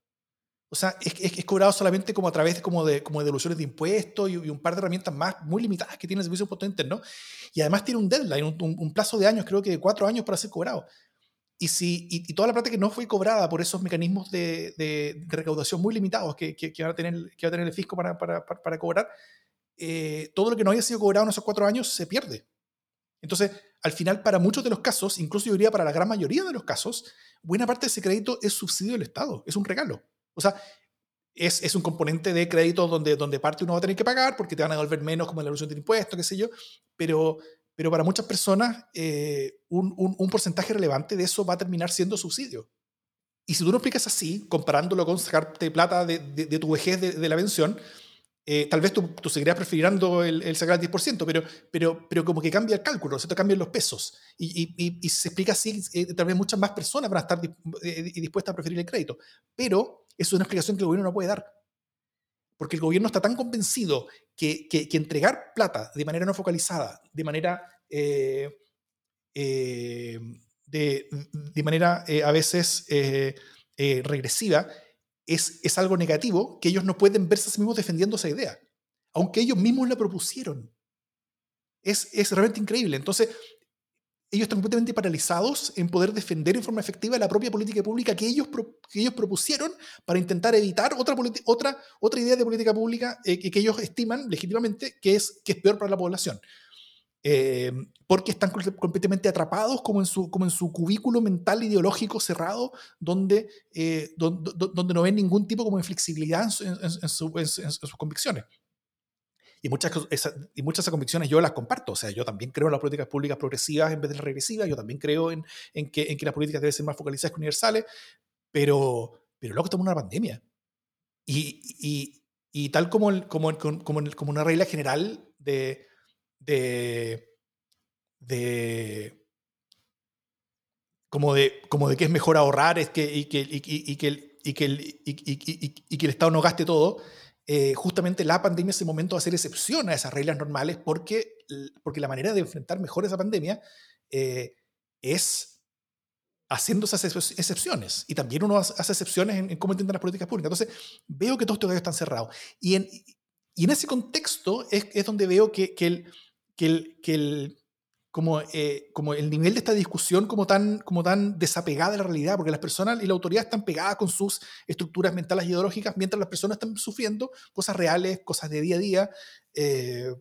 O sea, es, es, cobrado solamente como a través como de, como de devoluciones de impuestos y, un par de herramientas más muy limitadas que tiene el Servicio de Internos. Y además tiene un deadline, un, un, plazo de años, creo que de cuatro años para ser cobrado. Y, si, y, toda la plata que no fue cobrada por esos mecanismos de, de, recaudación muy limitados que, que, que, va a tener, que va a tener el fisco para, para, para, cobrar, eh, todo lo que no haya sido cobrado en esos cuatro años se pierde. Entonces, al final, para muchos de los casos, incluso yo diría para la gran mayoría de los casos, buena parte de ese crédito es subsidio del Estado, es un regalo. O sea, es, es, un componente de crédito donde, donde parte uno va a tener que pagar porque te van a devolver menos como la evolución del impuesto, qué sé yo, pero, pero para muchas personas eh, un, un, un, porcentaje relevante de eso va a terminar siendo subsidio. Y si tú lo explicas así, comparándolo con sacarte plata de, de, de tu vejez de, de la pensión, eh, tal vez tú, tú, seguirías prefiriendo el, el, sacar el 10%, pero, pero, pero como que cambia el cálculo, te cambian los pesos. Y, y, y, se explica así, eh, tal vez muchas más personas van a estar dispuestas a preferir el crédito. Pero es una explicación que el gobierno no puede dar. Porque el gobierno está tan convencido que, que, entregar plata de manera no focalizada, de manera, eh, eh, de, de, manera eh, a veces eh, eh, regresiva, es, es algo negativo que ellos no pueden verse a sí mismos defendiendo esa idea, aunque ellos mismos la propusieron. Es, es realmente increíble. Entonces, ellos están completamente paralizados en poder defender en forma efectiva la propia política pública que ellos, que ellos propusieron para intentar evitar otra, otra, otra idea de política pública eh, que ellos estiman legítimamente que es, que es peor para la población. Eh, porque están completamente atrapados como en, su, como en su cubículo mental ideológico cerrado, donde, eh, donde, donde, no ven ningún tipo como de flexibilidad en, en sus convicciones. Y muchas, y muchas de esas convicciones yo las comparto. O sea, yo también creo en las políticas públicas progresivas en vez de regresivas. Yo también creo en, en, que, en que las políticas deben ser más focalizadas que universales. Pero, pero luego estamos en una pandemia. Y, y, y tal como, como, como, como, una regla general de, de, de como de, como de que es mejor ahorrar es que, y, que, y, y, que el, y, que y, que el Estado no gaste todo, eh, justamente la pandemia es el momento de hacer excepción a esas reglas normales porque, porque la manera de enfrentar mejor esa pandemia eh, es haciendo esas excepciones. Y también uno hace excepciones en, cómo entienden las políticas públicas. Entonces, veo que todos estos gallos están cerrados. Y en, y en ese contexto es, es donde veo que, que, el, que, el, que el, como, eh, como el nivel de esta discusión como tan, como tan desapegada de la realidad, porque las personas y la autoridad están pegadas con sus estructuras mentales y ideológicas, mientras las personas están sufriendo cosas reales, cosas de día a día, eh,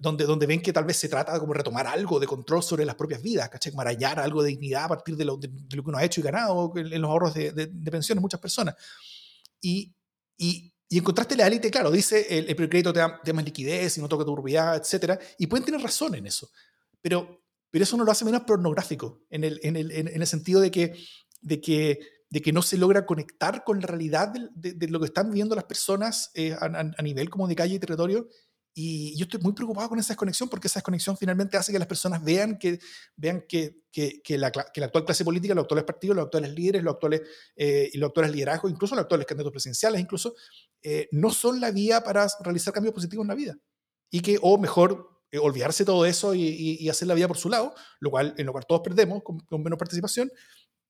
donde, donde ven que tal vez se trata de como retomar algo de control sobre las propias vidas, ¿cachai? Marañar algo de dignidad a partir de lo, de, lo que uno ha hecho y ganado en, los ahorros de, de, de pensiones muchas personas. Y, y, y en contraste, la élite, claro, dice el, el te da, te da, más liquidez y no toca tu propiedad, etc. Y pueden tener razón en eso pero, pero eso no lo hace menos pornográfico, en el, en el, en el sentido de que, de, que, de que no se logra conectar con la realidad de, de, lo que están viviendo las personas eh, a, nivel como de calle y territorio. Y yo estoy muy preocupado con esa desconexión porque esa desconexión finalmente hace que las personas vean que, vean que, que, que la, actual clase política, los actuales partidos, los actuales líderes, los actuales, eh, y los actuales liderazgos, incluso los actuales candidatos presidenciales, incluso, eh, no son la vía para realizar cambios positivos en la vida. Y que, o mejor, eh, olvidarse todo eso y, hacer la vida por su lado, lo cual, en lo cual todos perdemos con, menos participación,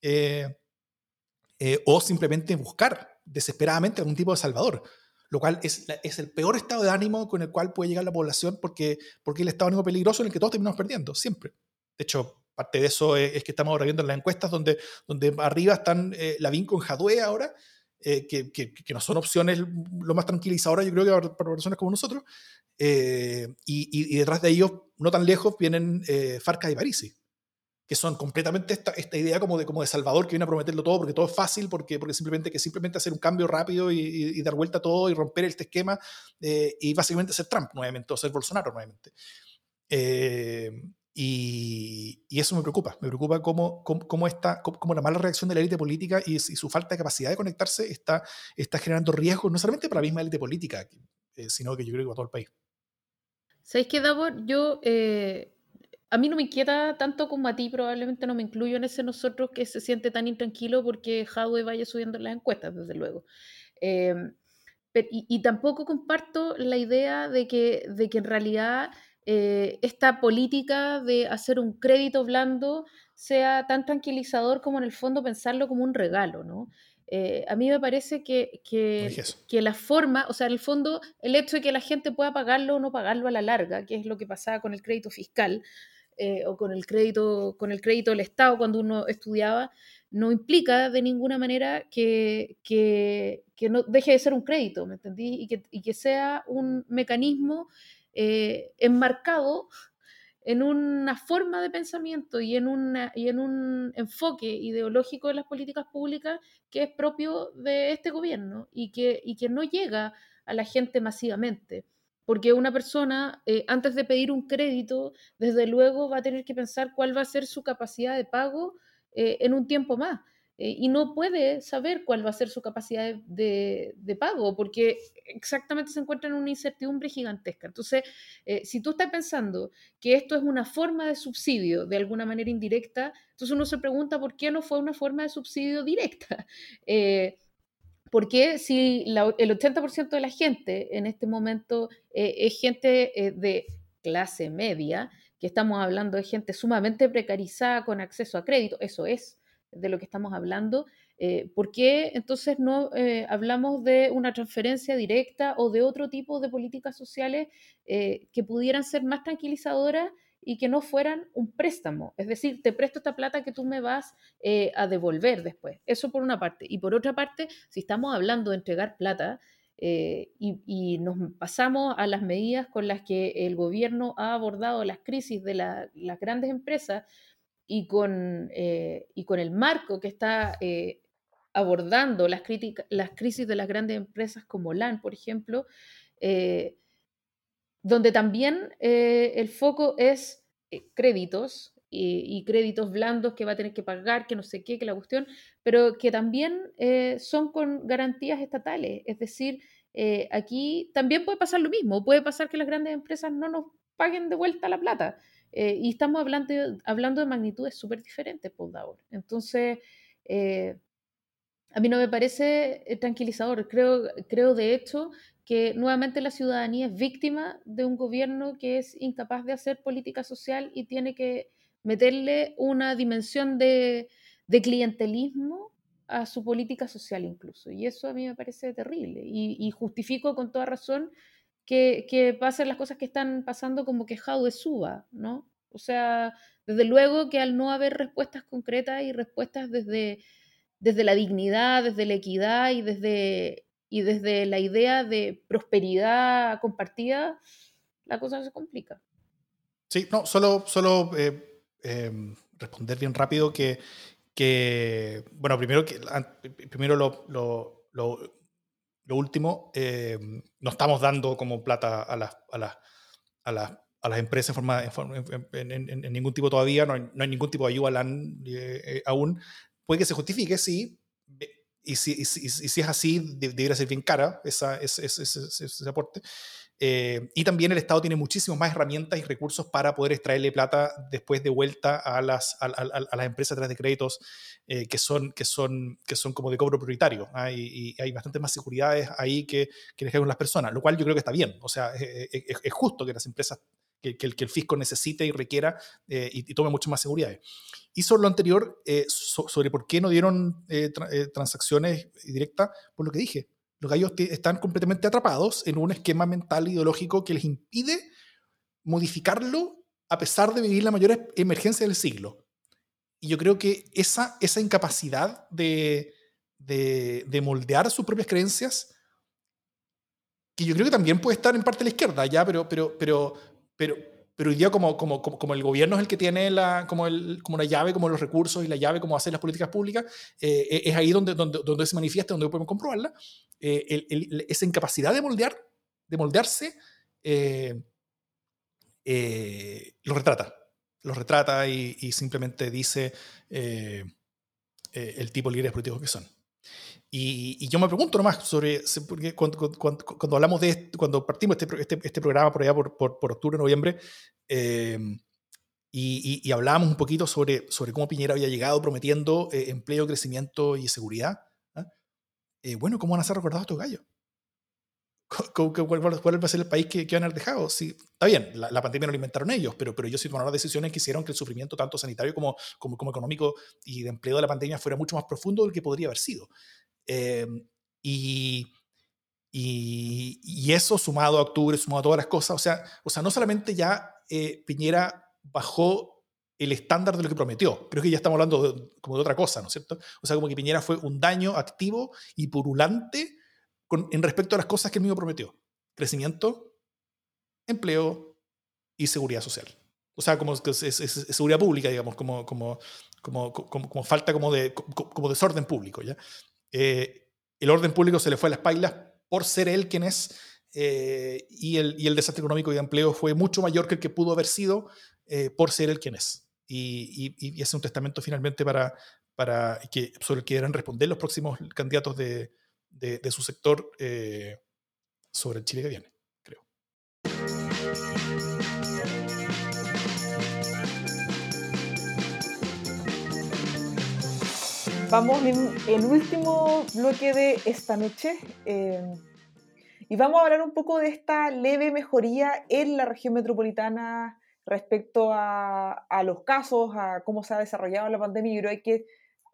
eh, eh, o simplemente buscar desesperadamente algún tipo de salvador, lo cual es, es, el peor estado de ánimo con el cual puede llegar la población porque, porque el estado de ánimo peligroso en el que todos terminamos perdiendo, siempre. De hecho, parte de eso es, es que estamos ahora viendo en las encuestas donde, donde arriba están eh, Lavín con Jadue ahora, eh, que, que, que, no son opciones lo más tranquilizadoras, yo creo que para, personas como nosotros, eh, y, y, detrás de ellos, no tan lejos, vienen eh, Farca y Parisi, que son completamente esta, esta, idea como de, como de Salvador que viene a prometerlo todo porque todo es fácil, porque, porque simplemente que simplemente hacer un cambio rápido y, y dar vuelta a todo y romper este esquema eh, y básicamente ser Trump nuevamente o ser Bolsonaro nuevamente. Eh, y, y, eso me preocupa, me preocupa cómo, cómo, cómo, cómo, la mala reacción de la élite política y, y, su falta de capacidad de conectarse está, está generando riesgos, no solamente para la misma élite política, eh, sino que yo creo que para todo el país. ¿Sabéis qué, Davor? Yo, eh, a mí no me inquieta tanto como a ti, probablemente no me incluyo en ese nosotros que se siente tan intranquilo porque Hadwe vaya subiendo las encuestas, desde luego. Eh, pero, y, y, tampoco comparto la idea de que, de que en realidad eh, esta política de hacer un crédito blando sea tan tranquilizador como en el fondo pensarlo como un regalo, ¿no? Eh, a mí me parece que, que, que, la forma, o sea, en el fondo, el hecho de que la gente pueda pagarlo o no pagarlo a la larga, que es lo que pasaba con el crédito fiscal eh, o con el crédito, con el crédito del Estado cuando uno estudiaba, no implica de ninguna manera que, que, que no deje de ser un crédito, ¿me entendí? Y que, y que sea un mecanismo eh, enmarcado en una forma de pensamiento y en, una, y en un enfoque ideológico de las políticas públicas que es propio de este gobierno y que, y que no llega a la gente masivamente. Porque una persona, eh, antes de pedir un crédito, desde luego va a tener que pensar cuál va a ser su capacidad de pago eh, en un tiempo más. Eh, y no puede saber cuál va a ser su capacidad de, pago, porque exactamente se encuentra en una incertidumbre gigantesca. Entonces, eh, si tú estás pensando que esto es una forma de subsidio de alguna manera indirecta, entonces uno se pregunta por qué no fue una forma de subsidio directa. Eh, porque si el 80% de la gente en este momento es gente de clase media, que estamos hablando de gente sumamente precarizada con acceso a crédito, eso es de lo que estamos hablando, eh, ¿por qué entonces no eh, hablamos de una transferencia directa o de otro tipo de políticas sociales eh, que pudieran ser más tranquilizadoras y que no fueran un préstamo. Es decir, te presto esta plata que tú me vas eh, a devolver después. Eso por una parte. Y por otra parte, si estamos hablando de entregar plata y, nos pasamos a las medidas con las que el gobierno ha abordado las crisis de las grandes empresas y con, eh, y con el marco que está abordando las, las crisis de las grandes empresas como LAN, por ejemplo, donde también eh, el foco es eh, créditos y, créditos blandos que va a tener que pagar, que no sé qué, que la cuestión, pero que también eh, son con garantías estatales. Es decir, aquí también puede pasar lo mismo, puede pasar que las grandes empresas no nos paguen de vuelta la plata. Y estamos hablando, hablando de magnitudes súper diferentes, por ahora. Entonces, a mí no me parece tranquilizador. Creo, creo de hecho que nuevamente la ciudadanía es víctima de un gobierno que es incapaz de hacer política social y tiene que meterle una dimensión de, clientelismo a su política social incluso. Y eso a mí me parece terrible. Y, justifico con toda razón que, que, pasen las cosas que están pasando como que de suba, ¿no? O sea, desde luego que al no haber respuestas concretas y respuestas desde, desde la dignidad, desde la equidad y desde y desde la idea de prosperidad compartida, la cosa se complica. Sí, no, solo, solo eh, em, responder bien rápido que, que bueno, primero, que, primero lo, lo, lo, último, em, no estamos dando como plata a las, a las, a las, a las empresas en, en, ningún tipo todavía, no hay, no hay, ningún tipo de ayuda eh, eh, aún. Puede que se justifique, sí, y si, y si, si, es así, debería ser bien cara esa, ese, ese, ese, aporte. Eh, y también el Estado tiene muchísimas más herramientas y recursos para poder extraerle plata después de vuelta a las, a, a, las empresas de créditos eh, que, son, que, son, que son como de cobro prioritario. ¿ah? Y, hay bastante más seguridades ahí que, que con las personas, lo cual yo creo que está bien. O sea, es, es justo que las empresas que, que, el, que, el, fisco necesite y requiera eh, y, tome muchas más seguridades. Y sobre lo anterior, eh, sobre por qué no dieron eh, transacciones directas, por lo que dije, los gallos están completamente atrapados en un esquema mental ideológico que les impide modificarlo a pesar de vivir la mayor emergencia del siglo. Y yo creo que esa, esa incapacidad de, de, de moldear sus propias creencias que yo creo que también puede estar en parte de la izquierda, ya, pero, pero, pero, pero, pero hoy día como, como, como, el gobierno es el que tiene la, como, el, como la llave, como los recursos y la llave como hacer las políticas públicas, eh, eh, es ahí donde, donde, donde, se manifiesta, donde podemos comprobarla, eh, esa incapacidad de moldear, de moldearse, lo retrata. Lo retrata y, y simplemente dice el tipo de líderes políticos que son. Y, yo me pregunto nomás sobre, porque cuando, cuando, hablamos de cuando partimos este, este, este, programa por allá por, por, por octubre, noviembre, eh, y, y, hablábamos un poquito sobre, sobre cómo Piñera había llegado prometiendo eh, empleo, crecimiento y seguridad. Eh, bueno, ¿cómo van a ser recordados estos gallos? ¿Cuál, va a ser el país que, que van a haber dejado? Sí, está bien, la, pandemia no la inventaron ellos, pero, pero ellos sí tomaron las decisiones que hicieron que el sufrimiento tanto sanitario como, como, como económico y de empleo de la pandemia fuera mucho más profundo del que podría haber sido. Eh, y, y, eso sumado a octubre, sumado a todas las cosas, o sea, o sea no solamente ya eh, Piñera bajó el estándar de lo que prometió, creo que ya estamos hablando como de otra cosa, ¿no es cierto? O sea, como que Piñera fue un daño activo y purulante con, en respecto a las cosas que él mismo prometió. Crecimiento, empleo y seguridad social. O sea, como es, seguridad pública, digamos, como, falta como de como desorden público, ¿ya? Eh, el orden público se le fue a las pailas por ser él quien es, eh, y, el, y, el, desastre económico y de empleo fue mucho mayor que el que pudo haber sido eh, por ser él quien es. Y, y, y, es un testamento finalmente para, para que, sobre el que deberán responder los próximos candidatos de, de, su sector sobre el Chile que viene, creo. Vamos en el último bloque de esta noche em, y vamos a hablar un poco de esta leve mejoría en la región metropolitana respecto a, los casos, a cómo se ha desarrollado la pandemia. Yo creo que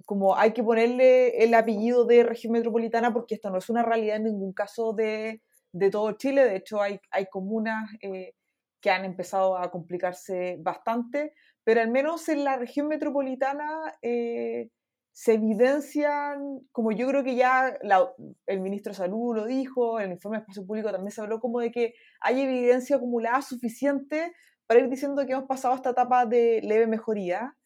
como hay que ponerle el apellido de región metropolitana porque esto no es una realidad en ningún caso de, todo Chile. De hecho, hay, hay comunas eh, que han empezado a complicarse bastante, pero al menos en la región metropolitana eh, se evidencian, como yo creo que ya el ministro de Salud lo dijo, en el informe de espacio público también se habló como de que hay evidencia acumulada suficiente para ir diciendo que hemos pasado esta etapa de leve mejoría.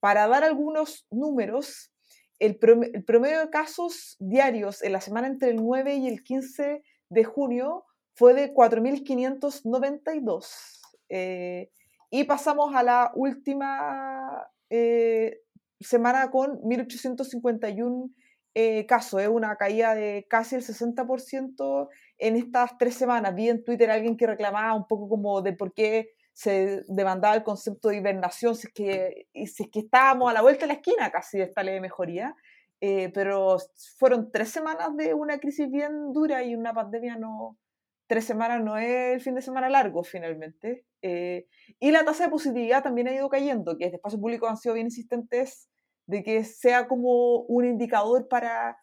Para dar algunos números, el, promedio de casos diarios en la semana entre el 9 y el 15 de junio fue de 4.592. Eh, y pasamos a la última eh, semana con 1.851 eh, casos. Es una caída de casi el 60% en estas tres semanas. Vi en Twitter a alguien que reclamaba un poco como de por qué se demandaba el concepto de hibernación, si es que, si es que estábamos a la vuelta de la esquina casi de esta leve mejoría. Eh, pero fueron tres semanas de una crisis bien dura y una pandemia no, tres semanas no es el fin de semana largo finalmente. Eh, y la tasa de positividad también ha ido cayendo, que desde espacio público han sido bien insistentes de que sea como un indicador para,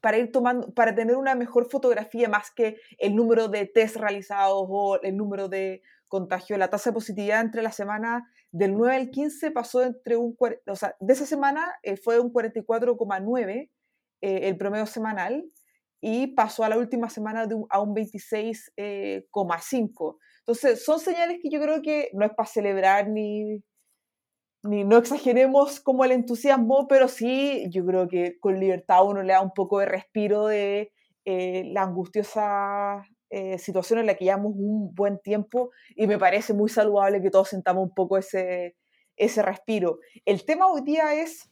para ir tomando, para tener una mejor fotografía más que el número de test realizados o el número de contagio. La tasa de positividad entre la semana del 9 al 15 pasó entre un, o sea, de esa semana eh, fue un 44,9 eh, el promedio semanal y pasó a la última semana de a un 26,5. Eh, Entonces, son señales que yo creo que no es para celebrar ni, ni no exageremos como el entusiasmo, pero sí, yo creo que con libertad uno le da un poco de respiro de eh, la angustiosa eh, situación en la que llevamos un buen tiempo y me parece muy saludable que todos sentamos un poco ese, ese respiro. El tema hoy día es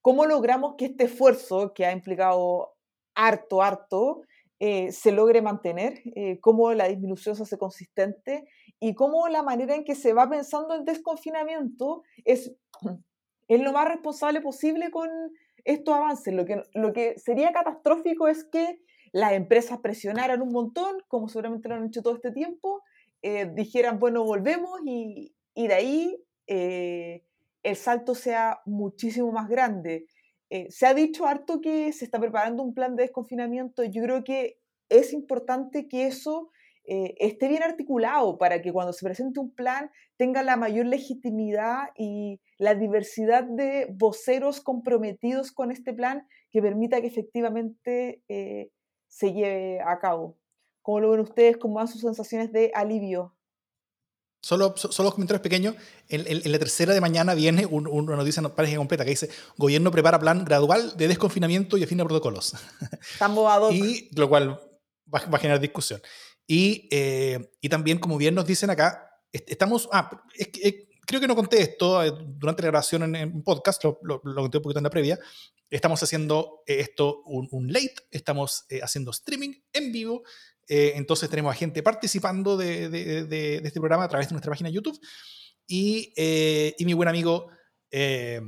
cómo logramos que este esfuerzo que ha implicado harto, harto, eh, se logre mantener, cómo la disminución se hace consistente y cómo la manera en que se va pensando el desconfinamiento es, es lo más responsable posible con estos avances. Lo que, lo que sería catastrófico es que las empresas presionaran un montón, como seguramente lo han hecho todo este tiempo, eh, dijeran, bueno, volvemos y, y de ahí el salto sea muchísimo más grande. Eh, se ha dicho harto que se está preparando un plan de desconfinamiento. Yo creo que es importante que eso eh, esté bien articulado para que cuando se presente un plan tenga la mayor legitimidad y la diversidad de voceros comprometidos con este plan que permita que efectivamente eh, se lleve a cabo. ¿Cómo lo ven ustedes? ¿Cómo van sus sensaciones de alivio? Solo, solo comentarios pequeños. En, la tercera de mañana viene una noticia página completa que dice: Gobierno prepara plan gradual de desconfinamiento y afina protocolos. Estamos Y lo cual va, a generar discusión. Y, eh, y, también, como bien nos dicen acá, estamos. Ah, creo que no conté esto eh, durante la grabación en, podcast, lo, lo, conté un poquito en la previa. Estamos haciendo eh, esto un, un late, estamos haciendo streaming en vivo eh, entonces tenemos a gente participando de, de, este programa a través de nuestra página YouTube. Y, eh, y mi buen amigo eh,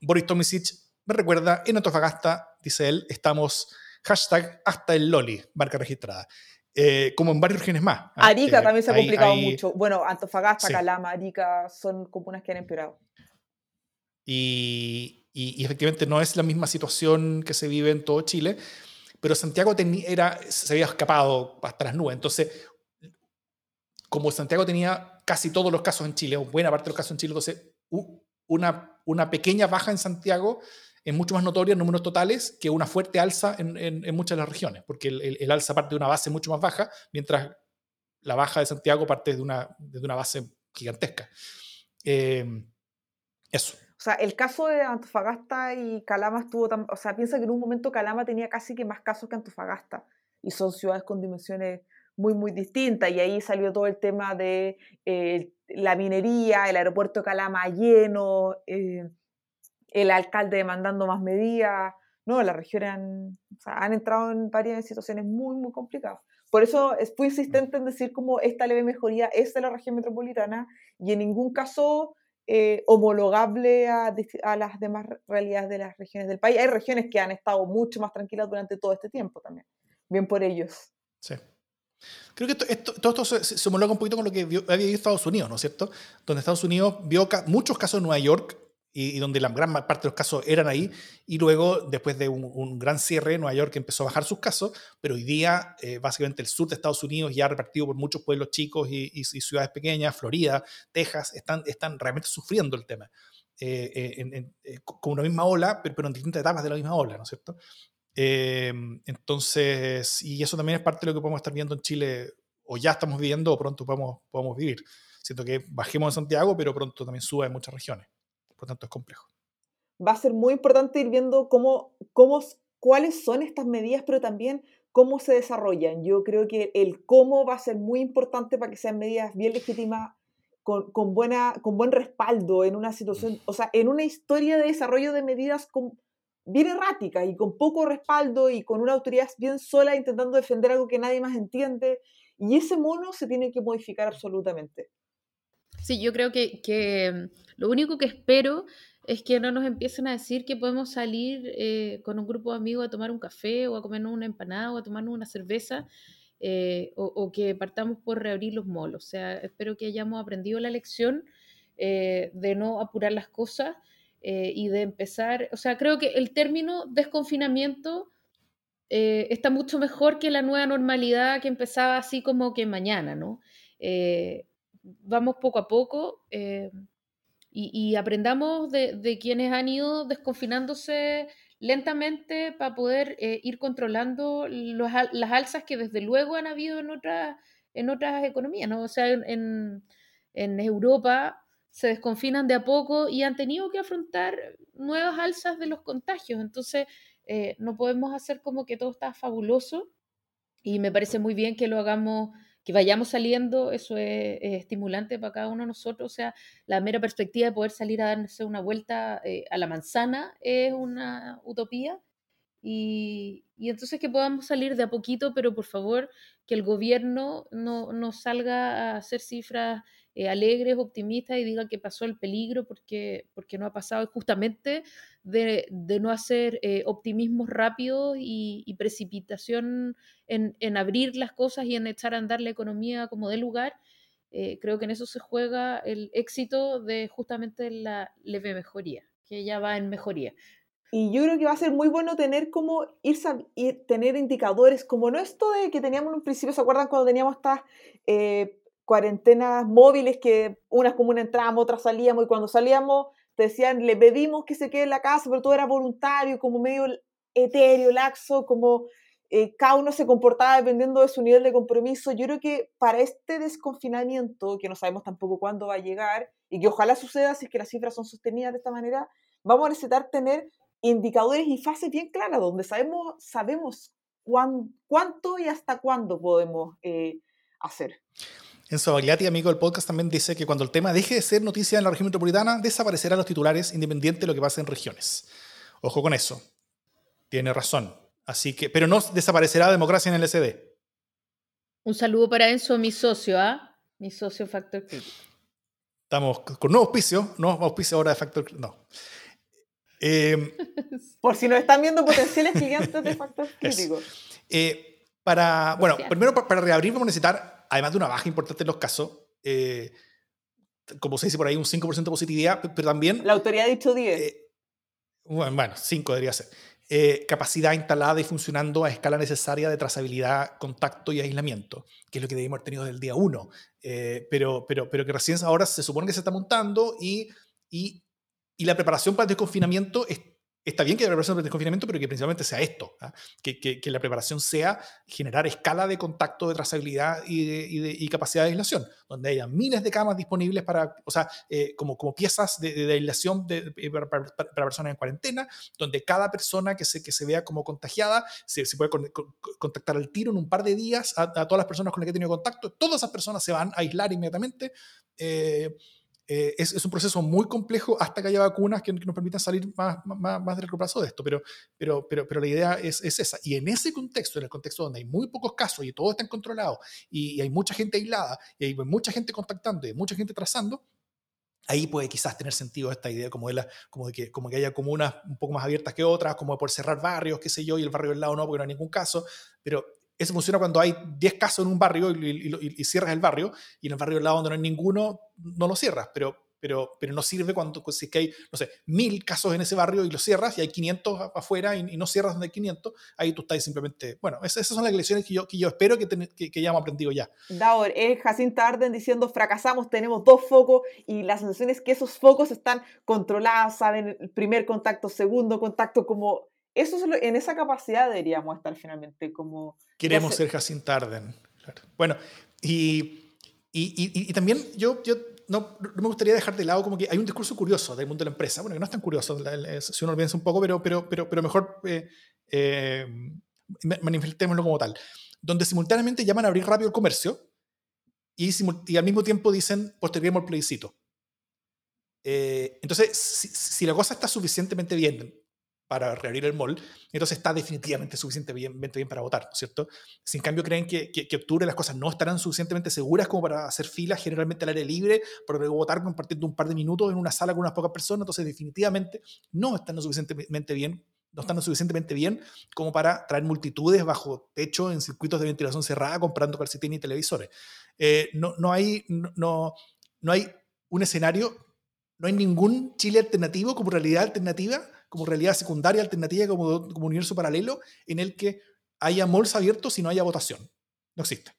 Boris Tomisic me recuerda, en Antofagasta, dice él, estamos hashtag hasta el Loli, marca registrada. Como en varias regiones más. ¿ah? Arica también se ha complicado mucho. Bueno, Antofagasta, Calama, Arica son comunas que han empeorado. Y, y, y, efectivamente no es la misma situación que se vive en todo Chile pero Santiago era, se había escapado hasta las nubes. Entonces, como Santiago tenía casi todos los casos en Chile, o buena parte de los casos en Chile, entonces una, una pequeña baja en Santiago es mucho más notoria en números totales que una fuerte alza en, en, muchas de las regiones, porque el, el, alza parte de una base mucho más baja, mientras la baja de Santiago parte de una, de una base gigantesca. Eh, eso. O sea, el caso de Antofagasta y Calama estuvo tan... O sea, piensa que en un momento Calama tenía casi que más casos que Antofagasta. Y son ciudades con dimensiones muy, muy distintas. Y ahí salió todo el tema de eh, la minería, el aeropuerto de Calama lleno, eh, el alcalde demandando más medidas. No, las regiones han, o sea, han entrado en varias situaciones muy, muy complicadas. Por eso fui insistente en decir como esta leve mejoría es de la región metropolitana y en ningún caso eh, homologable a, las demás realidades de las regiones del país. Hay regiones que han estado mucho más tranquilas durante todo este tiempo también. Bien por ellos. Sí. Creo que esto, todo esto se, homologa un poquito con lo que había visto Estados Unidos, ¿no es cierto? Donde Estados Unidos vio muchos casos en Nueva York y, donde la gran parte de los casos eran ahí, y luego, después de un, gran cierre, Nueva York empezó a bajar sus casos, pero hoy día, eh, básicamente el sur de Estados Unidos, ya repartido por muchos pueblos chicos y, ciudades pequeñas, Florida, Texas, están, están realmente sufriendo el tema, eh, eh, con una misma ola, pero, en distintas etapas de la misma ola, ¿no es cierto? entonces, y eso también es parte de lo que podemos estar viendo en Chile, o ya estamos viviendo, o pronto podemos, podemos vivir. Siento que bajemos en Santiago, pero pronto también suba en muchas regiones por tanto es complejo. Va a ser muy importante ir viendo cómo, cómo, cuáles son estas medidas, pero también cómo se desarrollan. Yo creo que el cómo va a ser muy importante para que sean medidas bien legítimas, con, con, buena, con buen respaldo en una situación, o sea, en una historia de desarrollo de medidas con, bien erráticas y con poco respaldo y con una autoridad bien sola intentando defender algo que nadie más entiende. Y ese mono se tiene que modificar absolutamente. Sí, yo creo que, que lo único que espero es que no nos empiecen a decir que podemos salir eh, con un grupo de amigos a tomar un café o a comernos una empanada o a tomarnos una cerveza eh, o, que partamos por reabrir los molos. O sea, espero que hayamos aprendido la lección eh, de no apurar las cosas y de empezar, o sea, creo que el término desconfinamiento está mucho mejor que la nueva normalidad que empezaba así como que mañana, ¿no? Vamos poco a poco y, aprendamos de, quienes han ido desconfinándose lentamente para poder eh, ir controlando las alzas que desde luego han habido en otras, en otras economías, ¿no? O sea, en, en, Europa se desconfinan de a poco y han tenido que afrontar nuevas alzas de los contagios. Entonces, eh, no podemos hacer como que todo está fabuloso y me parece muy bien que lo hagamos que vayamos saliendo, eso es, estimulante para cada uno de nosotros. O sea, la mera perspectiva de poder salir a darse una vuelta eh, a la manzana es una utopía. Y, y, entonces que podamos salir de a poquito, pero por favor que el gobierno no, no salga a hacer cifras eh, alegres, optimistas y diga que pasó el peligro porque, porque no ha pasado, justamente de, de no hacer eh, optimismos rápidos y, y precipitación en, en, abrir las cosas y en echar a andar la economía como de lugar. Eh, creo que en eso se juega el éxito de justamente la leve mejoría, que ya va en mejoría. Y yo creo que va a ser muy bueno tener como ir, ir tener indicadores, como no esto de que teníamos en un principio, ¿se acuerdan cuando teníamos estas eh, cuarentenas móviles que unas como una entramos, otras salíamos y cuando salíamos te decían, le pedimos que se quede en la casa, pero todo era voluntario, como medio etéreo, laxo, como eh, cada uno se comportaba dependiendo de su nivel de compromiso. Yo creo que para este desconfinamiento, que no sabemos tampoco cuándo va a llegar y que ojalá suceda si es que las cifras son sostenidas de esta manera, vamos a necesitar tener indicadores y fases bien claras donde sabemos, sabemos cuánto y hasta cuándo podemos eh, hacer. Enzo Bagliati, amigo del podcast, también dice que cuando el tema deje de ser noticia en la región metropolitana, desaparecerán los titulares independiente de lo que pase en regiones. Ojo con eso. Tiene razón. Así que, pero no desaparecerá la democracia en el SD. Un saludo para Enzo, mi socio, ¿ah? Mi socio Factor Crítico. Estamos con nuevo auspicio, nuevo auspicio ahora de Factor Crítico. No. Eh, Por si nos están viendo potenciales gigantes de Factor Crítico. Eh, para, bueno, primero para reabrir vamos a necesitar además de una baja importante en los casos, eh, como se dice por ahí, un 5% de positividad, pero también... La autoridad ha dicho 10. Eh, bueno, 5 debería ser. Eh, capacidad instalada y funcionando a escala necesaria de trazabilidad, contacto y aislamiento, que es lo que debemos haber tenido desde el día 1, pero, pero, pero que recién ahora se supone que se está montando y, y, y la preparación para el desconfinamiento es está bien que la preparación del desconfinamiento, pero que principalmente sea esto, ¿ah? que, que, que, la preparación sea generar escala de contacto, de trazabilidad y, de, y, de, y capacidad de aislación, donde haya miles de camas disponibles para, o sea, eh, como, como piezas de, aislación eh, para, para, personas en cuarentena, donde cada persona que se, que se vea como contagiada se, se puede contactar al tiro en un par de días a, a, todas las personas con las que ha tenido contacto, todas esas personas se van a aislar inmediatamente. Eh, eh, es, un proceso muy complejo hasta que haya vacunas que, nos permitan salir más, más, más del plazo de esto, pero, pero, pero, pero la idea es, es, esa. Y en ese contexto, en el contexto donde hay muy pocos casos y todo está controlado y, hay mucha gente aislada y hay mucha gente contactando y hay mucha gente trazando, ahí puede quizás tener sentido esta idea como de, la, como de, que, como que haya comunas un poco más abiertas que otras, como de por cerrar barrios, qué sé yo, y el barrio del lado no, porque no hay ningún caso, pero eso funciona cuando hay 10 casos en un barrio y, cierras el barrio, y en el barrio al lado donde no hay ninguno, no lo cierras. Pero, pero, pero no sirve cuando pues, si es que hay, no sé, mil casos en ese barrio y los cierras y hay 500 afuera y, no cierras donde hay 500, ahí tú estás simplemente, bueno, esas, son las lecciones que yo, que yo espero que, que, que hayamos aprendido ya. Daur, es Jacinta Arden diciendo fracasamos, tenemos dos focos y la sensación es que esos focos están controlados, saben, el primer contacto, segundo contacto, como eso es en esa capacidad deberíamos estar finalmente como... Queremos ser Jacinta Arden. Bueno, y, y, y, también yo, yo no, me gustaría dejar de lado como que hay un discurso curioso del mundo de la empresa, bueno, que no es tan curioso si uno lo piensa un poco, pero, pero, pero, pero mejor eh, eh, manifestémoslo como tal, donde simultáneamente llaman a abrir rápido el comercio y, y al mismo tiempo dicen posterguemos el plebiscito. Eh, entonces, si, si, la cosa está suficientemente bien para reabrir el mall, entonces está definitivamente suficientemente bien para votar, ¿no es cierto? Si en cambio creen que, que, octubre las cosas no estarán suficientemente seguras como para hacer filas generalmente al aire libre, para luego votar compartiendo un par de minutos en una sala con unas pocas personas, entonces definitivamente no están lo suficientemente bien no están suficientemente bien como para traer multitudes bajo techo en circuitos de ventilación cerrada comprando calcetines y televisores. Eh, no, no, hay, no, no hay un escenario, no hay ningún Chile alternativo como realidad alternativa como realidad secundaria, alternativa, como, como universo paralelo, en el que haya malls abiertos y no haya votación. No existe.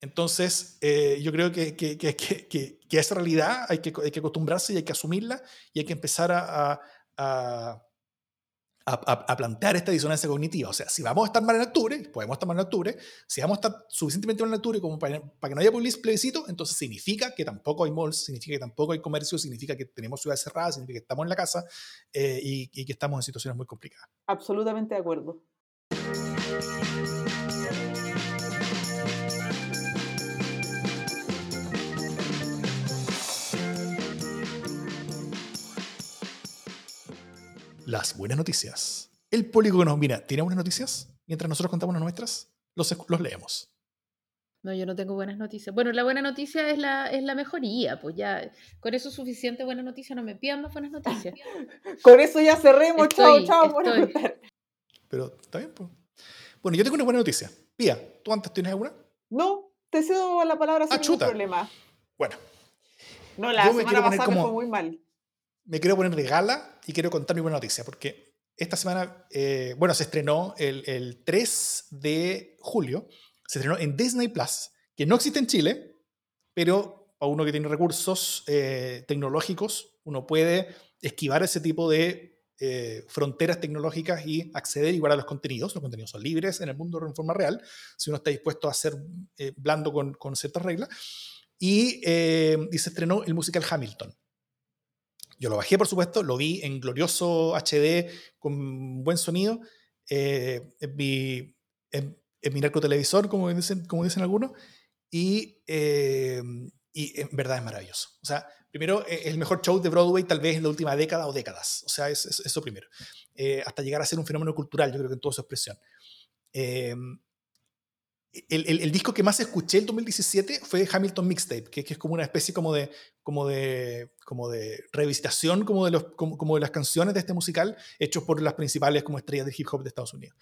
Entonces, eh, yo creo que, que, que, que, esa realidad hay que, hay que acostumbrarse y hay que asumirla y hay que empezar a, a, plantear esta disonancia cognitiva. O sea, si vamos a estar mal en octubre, podemos estar mal en octubre, si vamos a estar suficientemente mal en octubre como para, que no haya plebiscito, entonces significa que tampoco hay malls, significa que tampoco hay comercio, significa que tenemos ciudades cerradas, significa que estamos en la casa eh, y, y que estamos en situaciones muy complicadas. Absolutamente de acuerdo. Las buenas noticias. El público que nos mira, ¿tiene buenas noticias? Mientras nosotros contamos las nuestras, los, los leemos. No, yo no tengo buenas noticias. Bueno, la buena noticia es la, es la mejoría, pues ya, con eso es suficiente buena noticia, no me pidan más buenas noticias. con eso ya cerremos, chao, chao. Pero está bien, pues. Bueno, yo tengo una buena noticia. Pía, ¿tú antes tienes alguna? No, te cedo la palabra sin ah, ningún problema. Bueno. No, la semana pasada me fue muy mal me quiero poner de gala y quiero contar mi buena noticia, porque esta semana, eh, bueno, se estrenó el, el, 3 de julio, se estrenó en Disney Plus, que no existe en Chile, pero para uno que tiene recursos eh, tecnológicos, uno puede esquivar ese tipo de eh, fronteras tecnológicas y acceder igual a los contenidos. Los contenidos son libres en el mundo en forma real, si uno está dispuesto a ser blando con, con, ciertas reglas. Y, y se estrenó el musical Hamilton yo lo bajé, por supuesto, lo vi en glorioso HD con buen sonido, eh, en, mi, en, mi narcotelevisor, como dicen, como dicen algunos, y, eh, y en verdad es maravilloso. O sea, primero, es el mejor show de Broadway tal vez en la última década o décadas. O sea, es, eso primero. Eh, hasta llegar a ser un fenómeno cultural, yo creo que en toda su expresión. El, disco que más escuché el 2017 fue Hamilton Mixtape, que, que, es como una especie como de, como de como de revisitación como de, los, como, de las canciones de este musical hechos por las principales como estrellas del hip hop de Estados Unidos.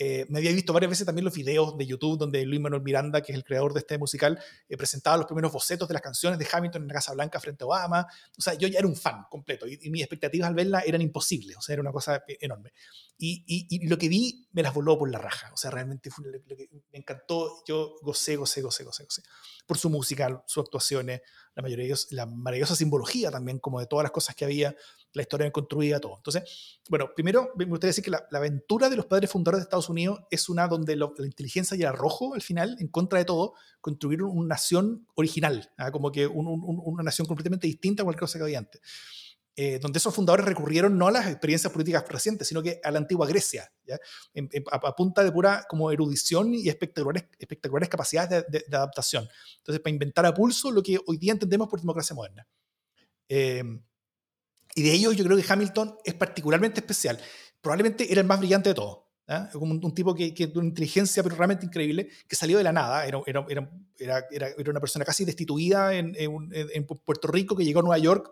Eh, me había visto varias veces también los videos de YouTube donde Luis Manuel Miranda, que es el creador de este musical, eh, presentaba los primeros bocetos de las canciones de Hamilton en la Casa Blanca frente a Obama. O sea, yo ya era un fan completo y, mis expectativas al verla eran imposibles, o sea, era una cosa enorme. Y, y, lo que vi me las voló por la raja, o sea, realmente fue lo que me encantó, yo gocé, gocé, gocé, gocé, gocé. Por su música, sus actuaciones, la mayoría la maravillosa simbología también, como de todas las cosas que había, la historia construida, todo. Entonces, bueno, primero me gustaría decir que la, aventura de los padres fundadores de Estados Unidos es una donde la inteligencia y el arrojo, al final, en contra de todo, construyeron una nación original, ¿ah? como que una nación completamente distinta a cualquier cosa que había antes. Eh, donde esos fundadores recurrieron no a las experiencias políticas recientes, sino que a la antigua Grecia, ¿ya? a, punta de pura como erudición y espectaculares, espectaculares capacidades de, adaptación. Entonces, para inventar a pulso lo que hoy día entendemos por democracia moderna. Eh, y de ellos yo creo que Hamilton es particularmente especial. Probablemente era el más brillante de todos. Como un, tipo que, que de una inteligencia pero realmente increíble, que salió de la nada, era, era, era, era una persona casi destituida en, en, en, Puerto Rico, que llegó a Nueva York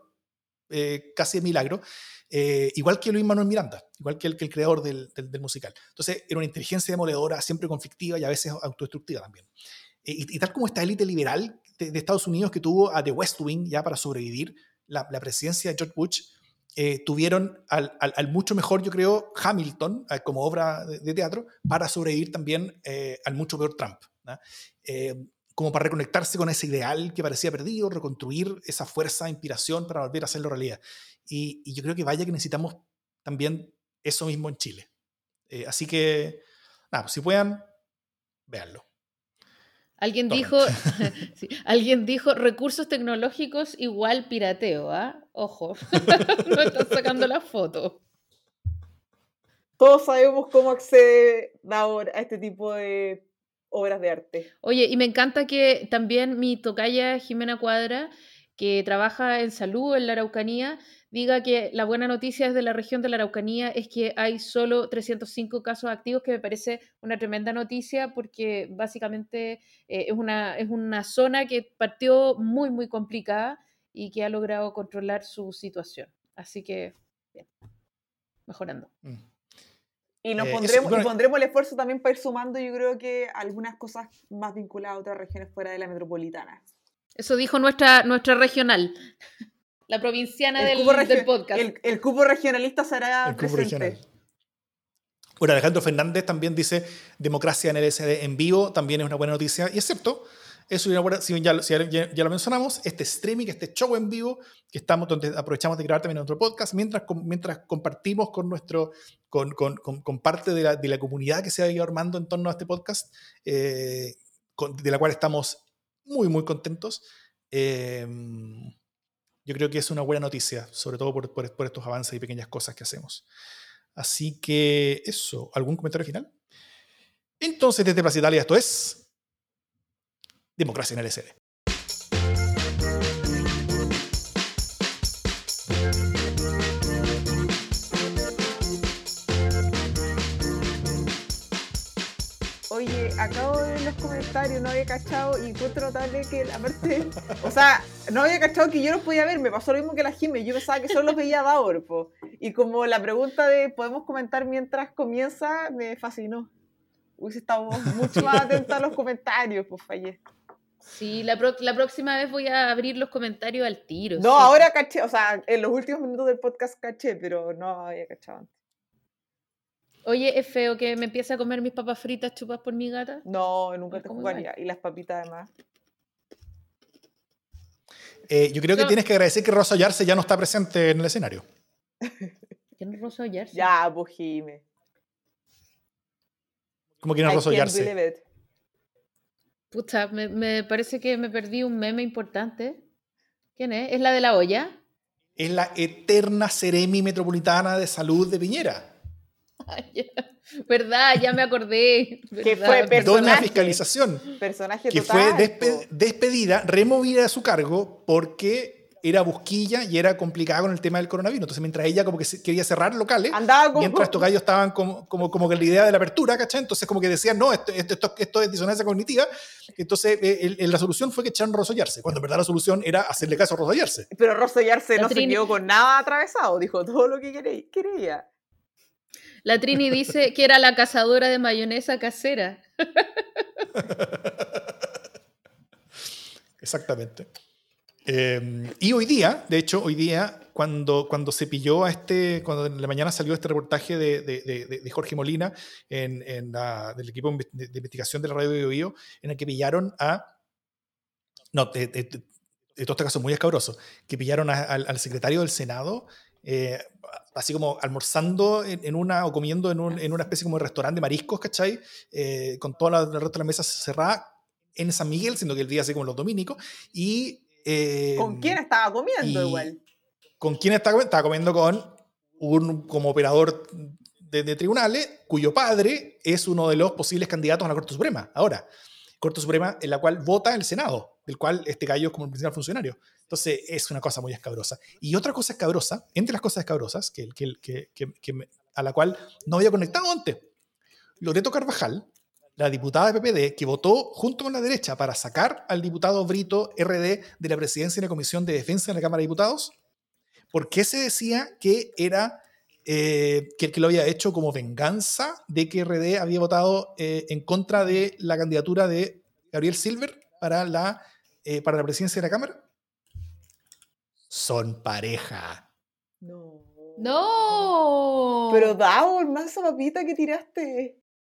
eh, casi de milagro, eh, igual que Luis Manuel Miranda, igual que el, que el creador del, del, musical. Entonces era una inteligencia demoledora, siempre conflictiva y a veces autodestructiva también. Eh, y, tal como esta élite liberal de, de Estados Unidos que tuvo a The West Wing ya para sobrevivir la, la presidencia de George Bush, eh, tuvieron al, mucho mejor, yo creo, Hamilton eh, como obra de, teatro para sobrevivir también eh, al mucho peor Trump. como para reconectarse con ese ideal que parecía perdido, reconstruir esa fuerza, inspiración para volver a hacerlo realidad. Y, yo creo que vaya que necesitamos también eso mismo en Chile. así que, nada, si puedan, véanlo. Alguien dijo, sí, alguien dijo recursos tecnológicos igual pirateo, ¿ah? Ojo, no están sacando la foto. Todos sabemos cómo acceder ahora a este tipo de obras de arte. Oye, y me encanta que también mi tocaya Jimena Cuadra, que trabaja en salud en la Araucanía, diga que la buena noticia desde la región de la Araucanía es que hay solo 305 casos activos, que me parece una tremenda noticia porque básicamente eh, es, una, es una zona que partió muy, muy complicada y que ha logrado controlar su situación. Así que, bien, mejorando. Mm. Y nos pondremos, eh, eso, y pondremos el esfuerzo también para ir sumando, yo creo que algunas cosas más vinculadas a otras regiones fuera de la metropolitana. Eso dijo nuestra, nuestra regional. La provinciana del, del, podcast. El, el, cupo regionalista será el presente. Regional. Bueno, Alejandro Fernández también dice democracia en el SD en vivo, también es una buena noticia. Y es cierto, eso es buena, si ya, ya, ya, lo mencionamos, este streaming, este show en vivo, que estamos, donde aprovechamos de grabar también nuestro podcast, mientras, mientras compartimos con, nuestro, con, con, con, con parte de la, de la, comunidad que se ha ido armando en torno a este podcast, eh, de la cual estamos muy, muy contentos. Eh, yo creo que es una buena noticia, sobre todo por, por, estos avances y pequeñas cosas que hacemos. Así que eso, ¿algún comentario final? Entonces, desde Plaza Italia, esto es Democracia en el comentarios, no había cachado y encuentro notable que la parte. O sea, no había cachado que yo los podía ver, me pasó lo mismo que la Jimmy, yo pensaba que solo los veía Daur, po. Y como la pregunta de ¿podemos comentar mientras comienza? me fascinó. Hubiese estado mucho más atenta a los comentarios, pues fallé. Sí, la, pro la, próxima vez voy a abrir los comentarios al tiro. No, sí. ahora caché, o sea, en los últimos minutos del podcast caché, pero no había cachado antes. Oye, ¿es feo que me empiece a comer mis papas fritas chupas por mi gata? No, nunca te jugaría. Y las papitas además. Eh, yo creo que tienes que agradecer que Rosa Yarse ya no está presente en el escenario. ¿Quién es Rosa Yarse? Ya, Bujime. ¿Cómo que no es Rosa Yarse? Puta, me, me, parece que me perdí un meme importante. ¿Quién es? ¿Es la de la olla? Es la eterna Seremi Metropolitana de Salud de Piñera. ¿Verdad? Ya me acordé. Que fue personaje, fiscalización. Personaje que total, fue despe despedida, removida de su cargo porque era busquilla y era complicada con el tema del coronavirus. Entonces, mientras ella como que quería cerrar locales, como, mientras estos gallos estaban como, como, como que la idea de la apertura, ¿cachai? Entonces, como que decían, no, esto, esto, esto es disonancia cognitiva. Entonces, eh, el, el, la solución fue que echaron a Rosollarse, cuando en verdad la solución era hacerle caso a Rosollarse. Pero Rosollarse no se quedó con nada atravesado, dijo todo lo que quería. La Trini dice que era la cazadora de mayonesa casera. Exactamente. Eh, y hoy día, de hecho, hoy día, cuando, cuando se pilló a este, cuando en la mañana salió este reportaje de, de, de, de Jorge Molina en, en la, del equipo de, investigación de la radio de en el que pillaron a. No, de, todo este caso muy escabroso, que pillaron a, al, secretario del Senado eh, así como almorzando en, en, una o comiendo en, un, en, una especie como de restaurante de mariscos, ¿cachai? Eh, con toda la, el resto de la mesa cerrada en San Miguel, siendo que el día así como los dominicos. Y, eh, ¿Con quién estaba comiendo igual? ¿Con quién estaba, estaba comiendo? Con un como operador de, de, tribunales, cuyo padre es uno de los posibles candidatos a la Corte Suprema. Ahora, Corte Suprema en la cual vota el Senado, del cual este gallo es como el principal funcionario. Entonces es una cosa muy escabrosa. Y otra cosa escabrosa, entre las cosas escabrosas, que, a la cual no había conectado antes, Loreto Carvajal, la diputada de PPD, que votó junto con la derecha para sacar al diputado Brito RD de la presidencia de la Comisión de Defensa de la Cámara de Diputados, porque se decía que era eh, que, que, lo había hecho como venganza de que RD había votado eh, en contra de la candidatura de Gabriel Silver para la eh, para la presidencia de la Cámara? Son pareja. No. ¡No! Pero Dao, más esa papita que tiraste.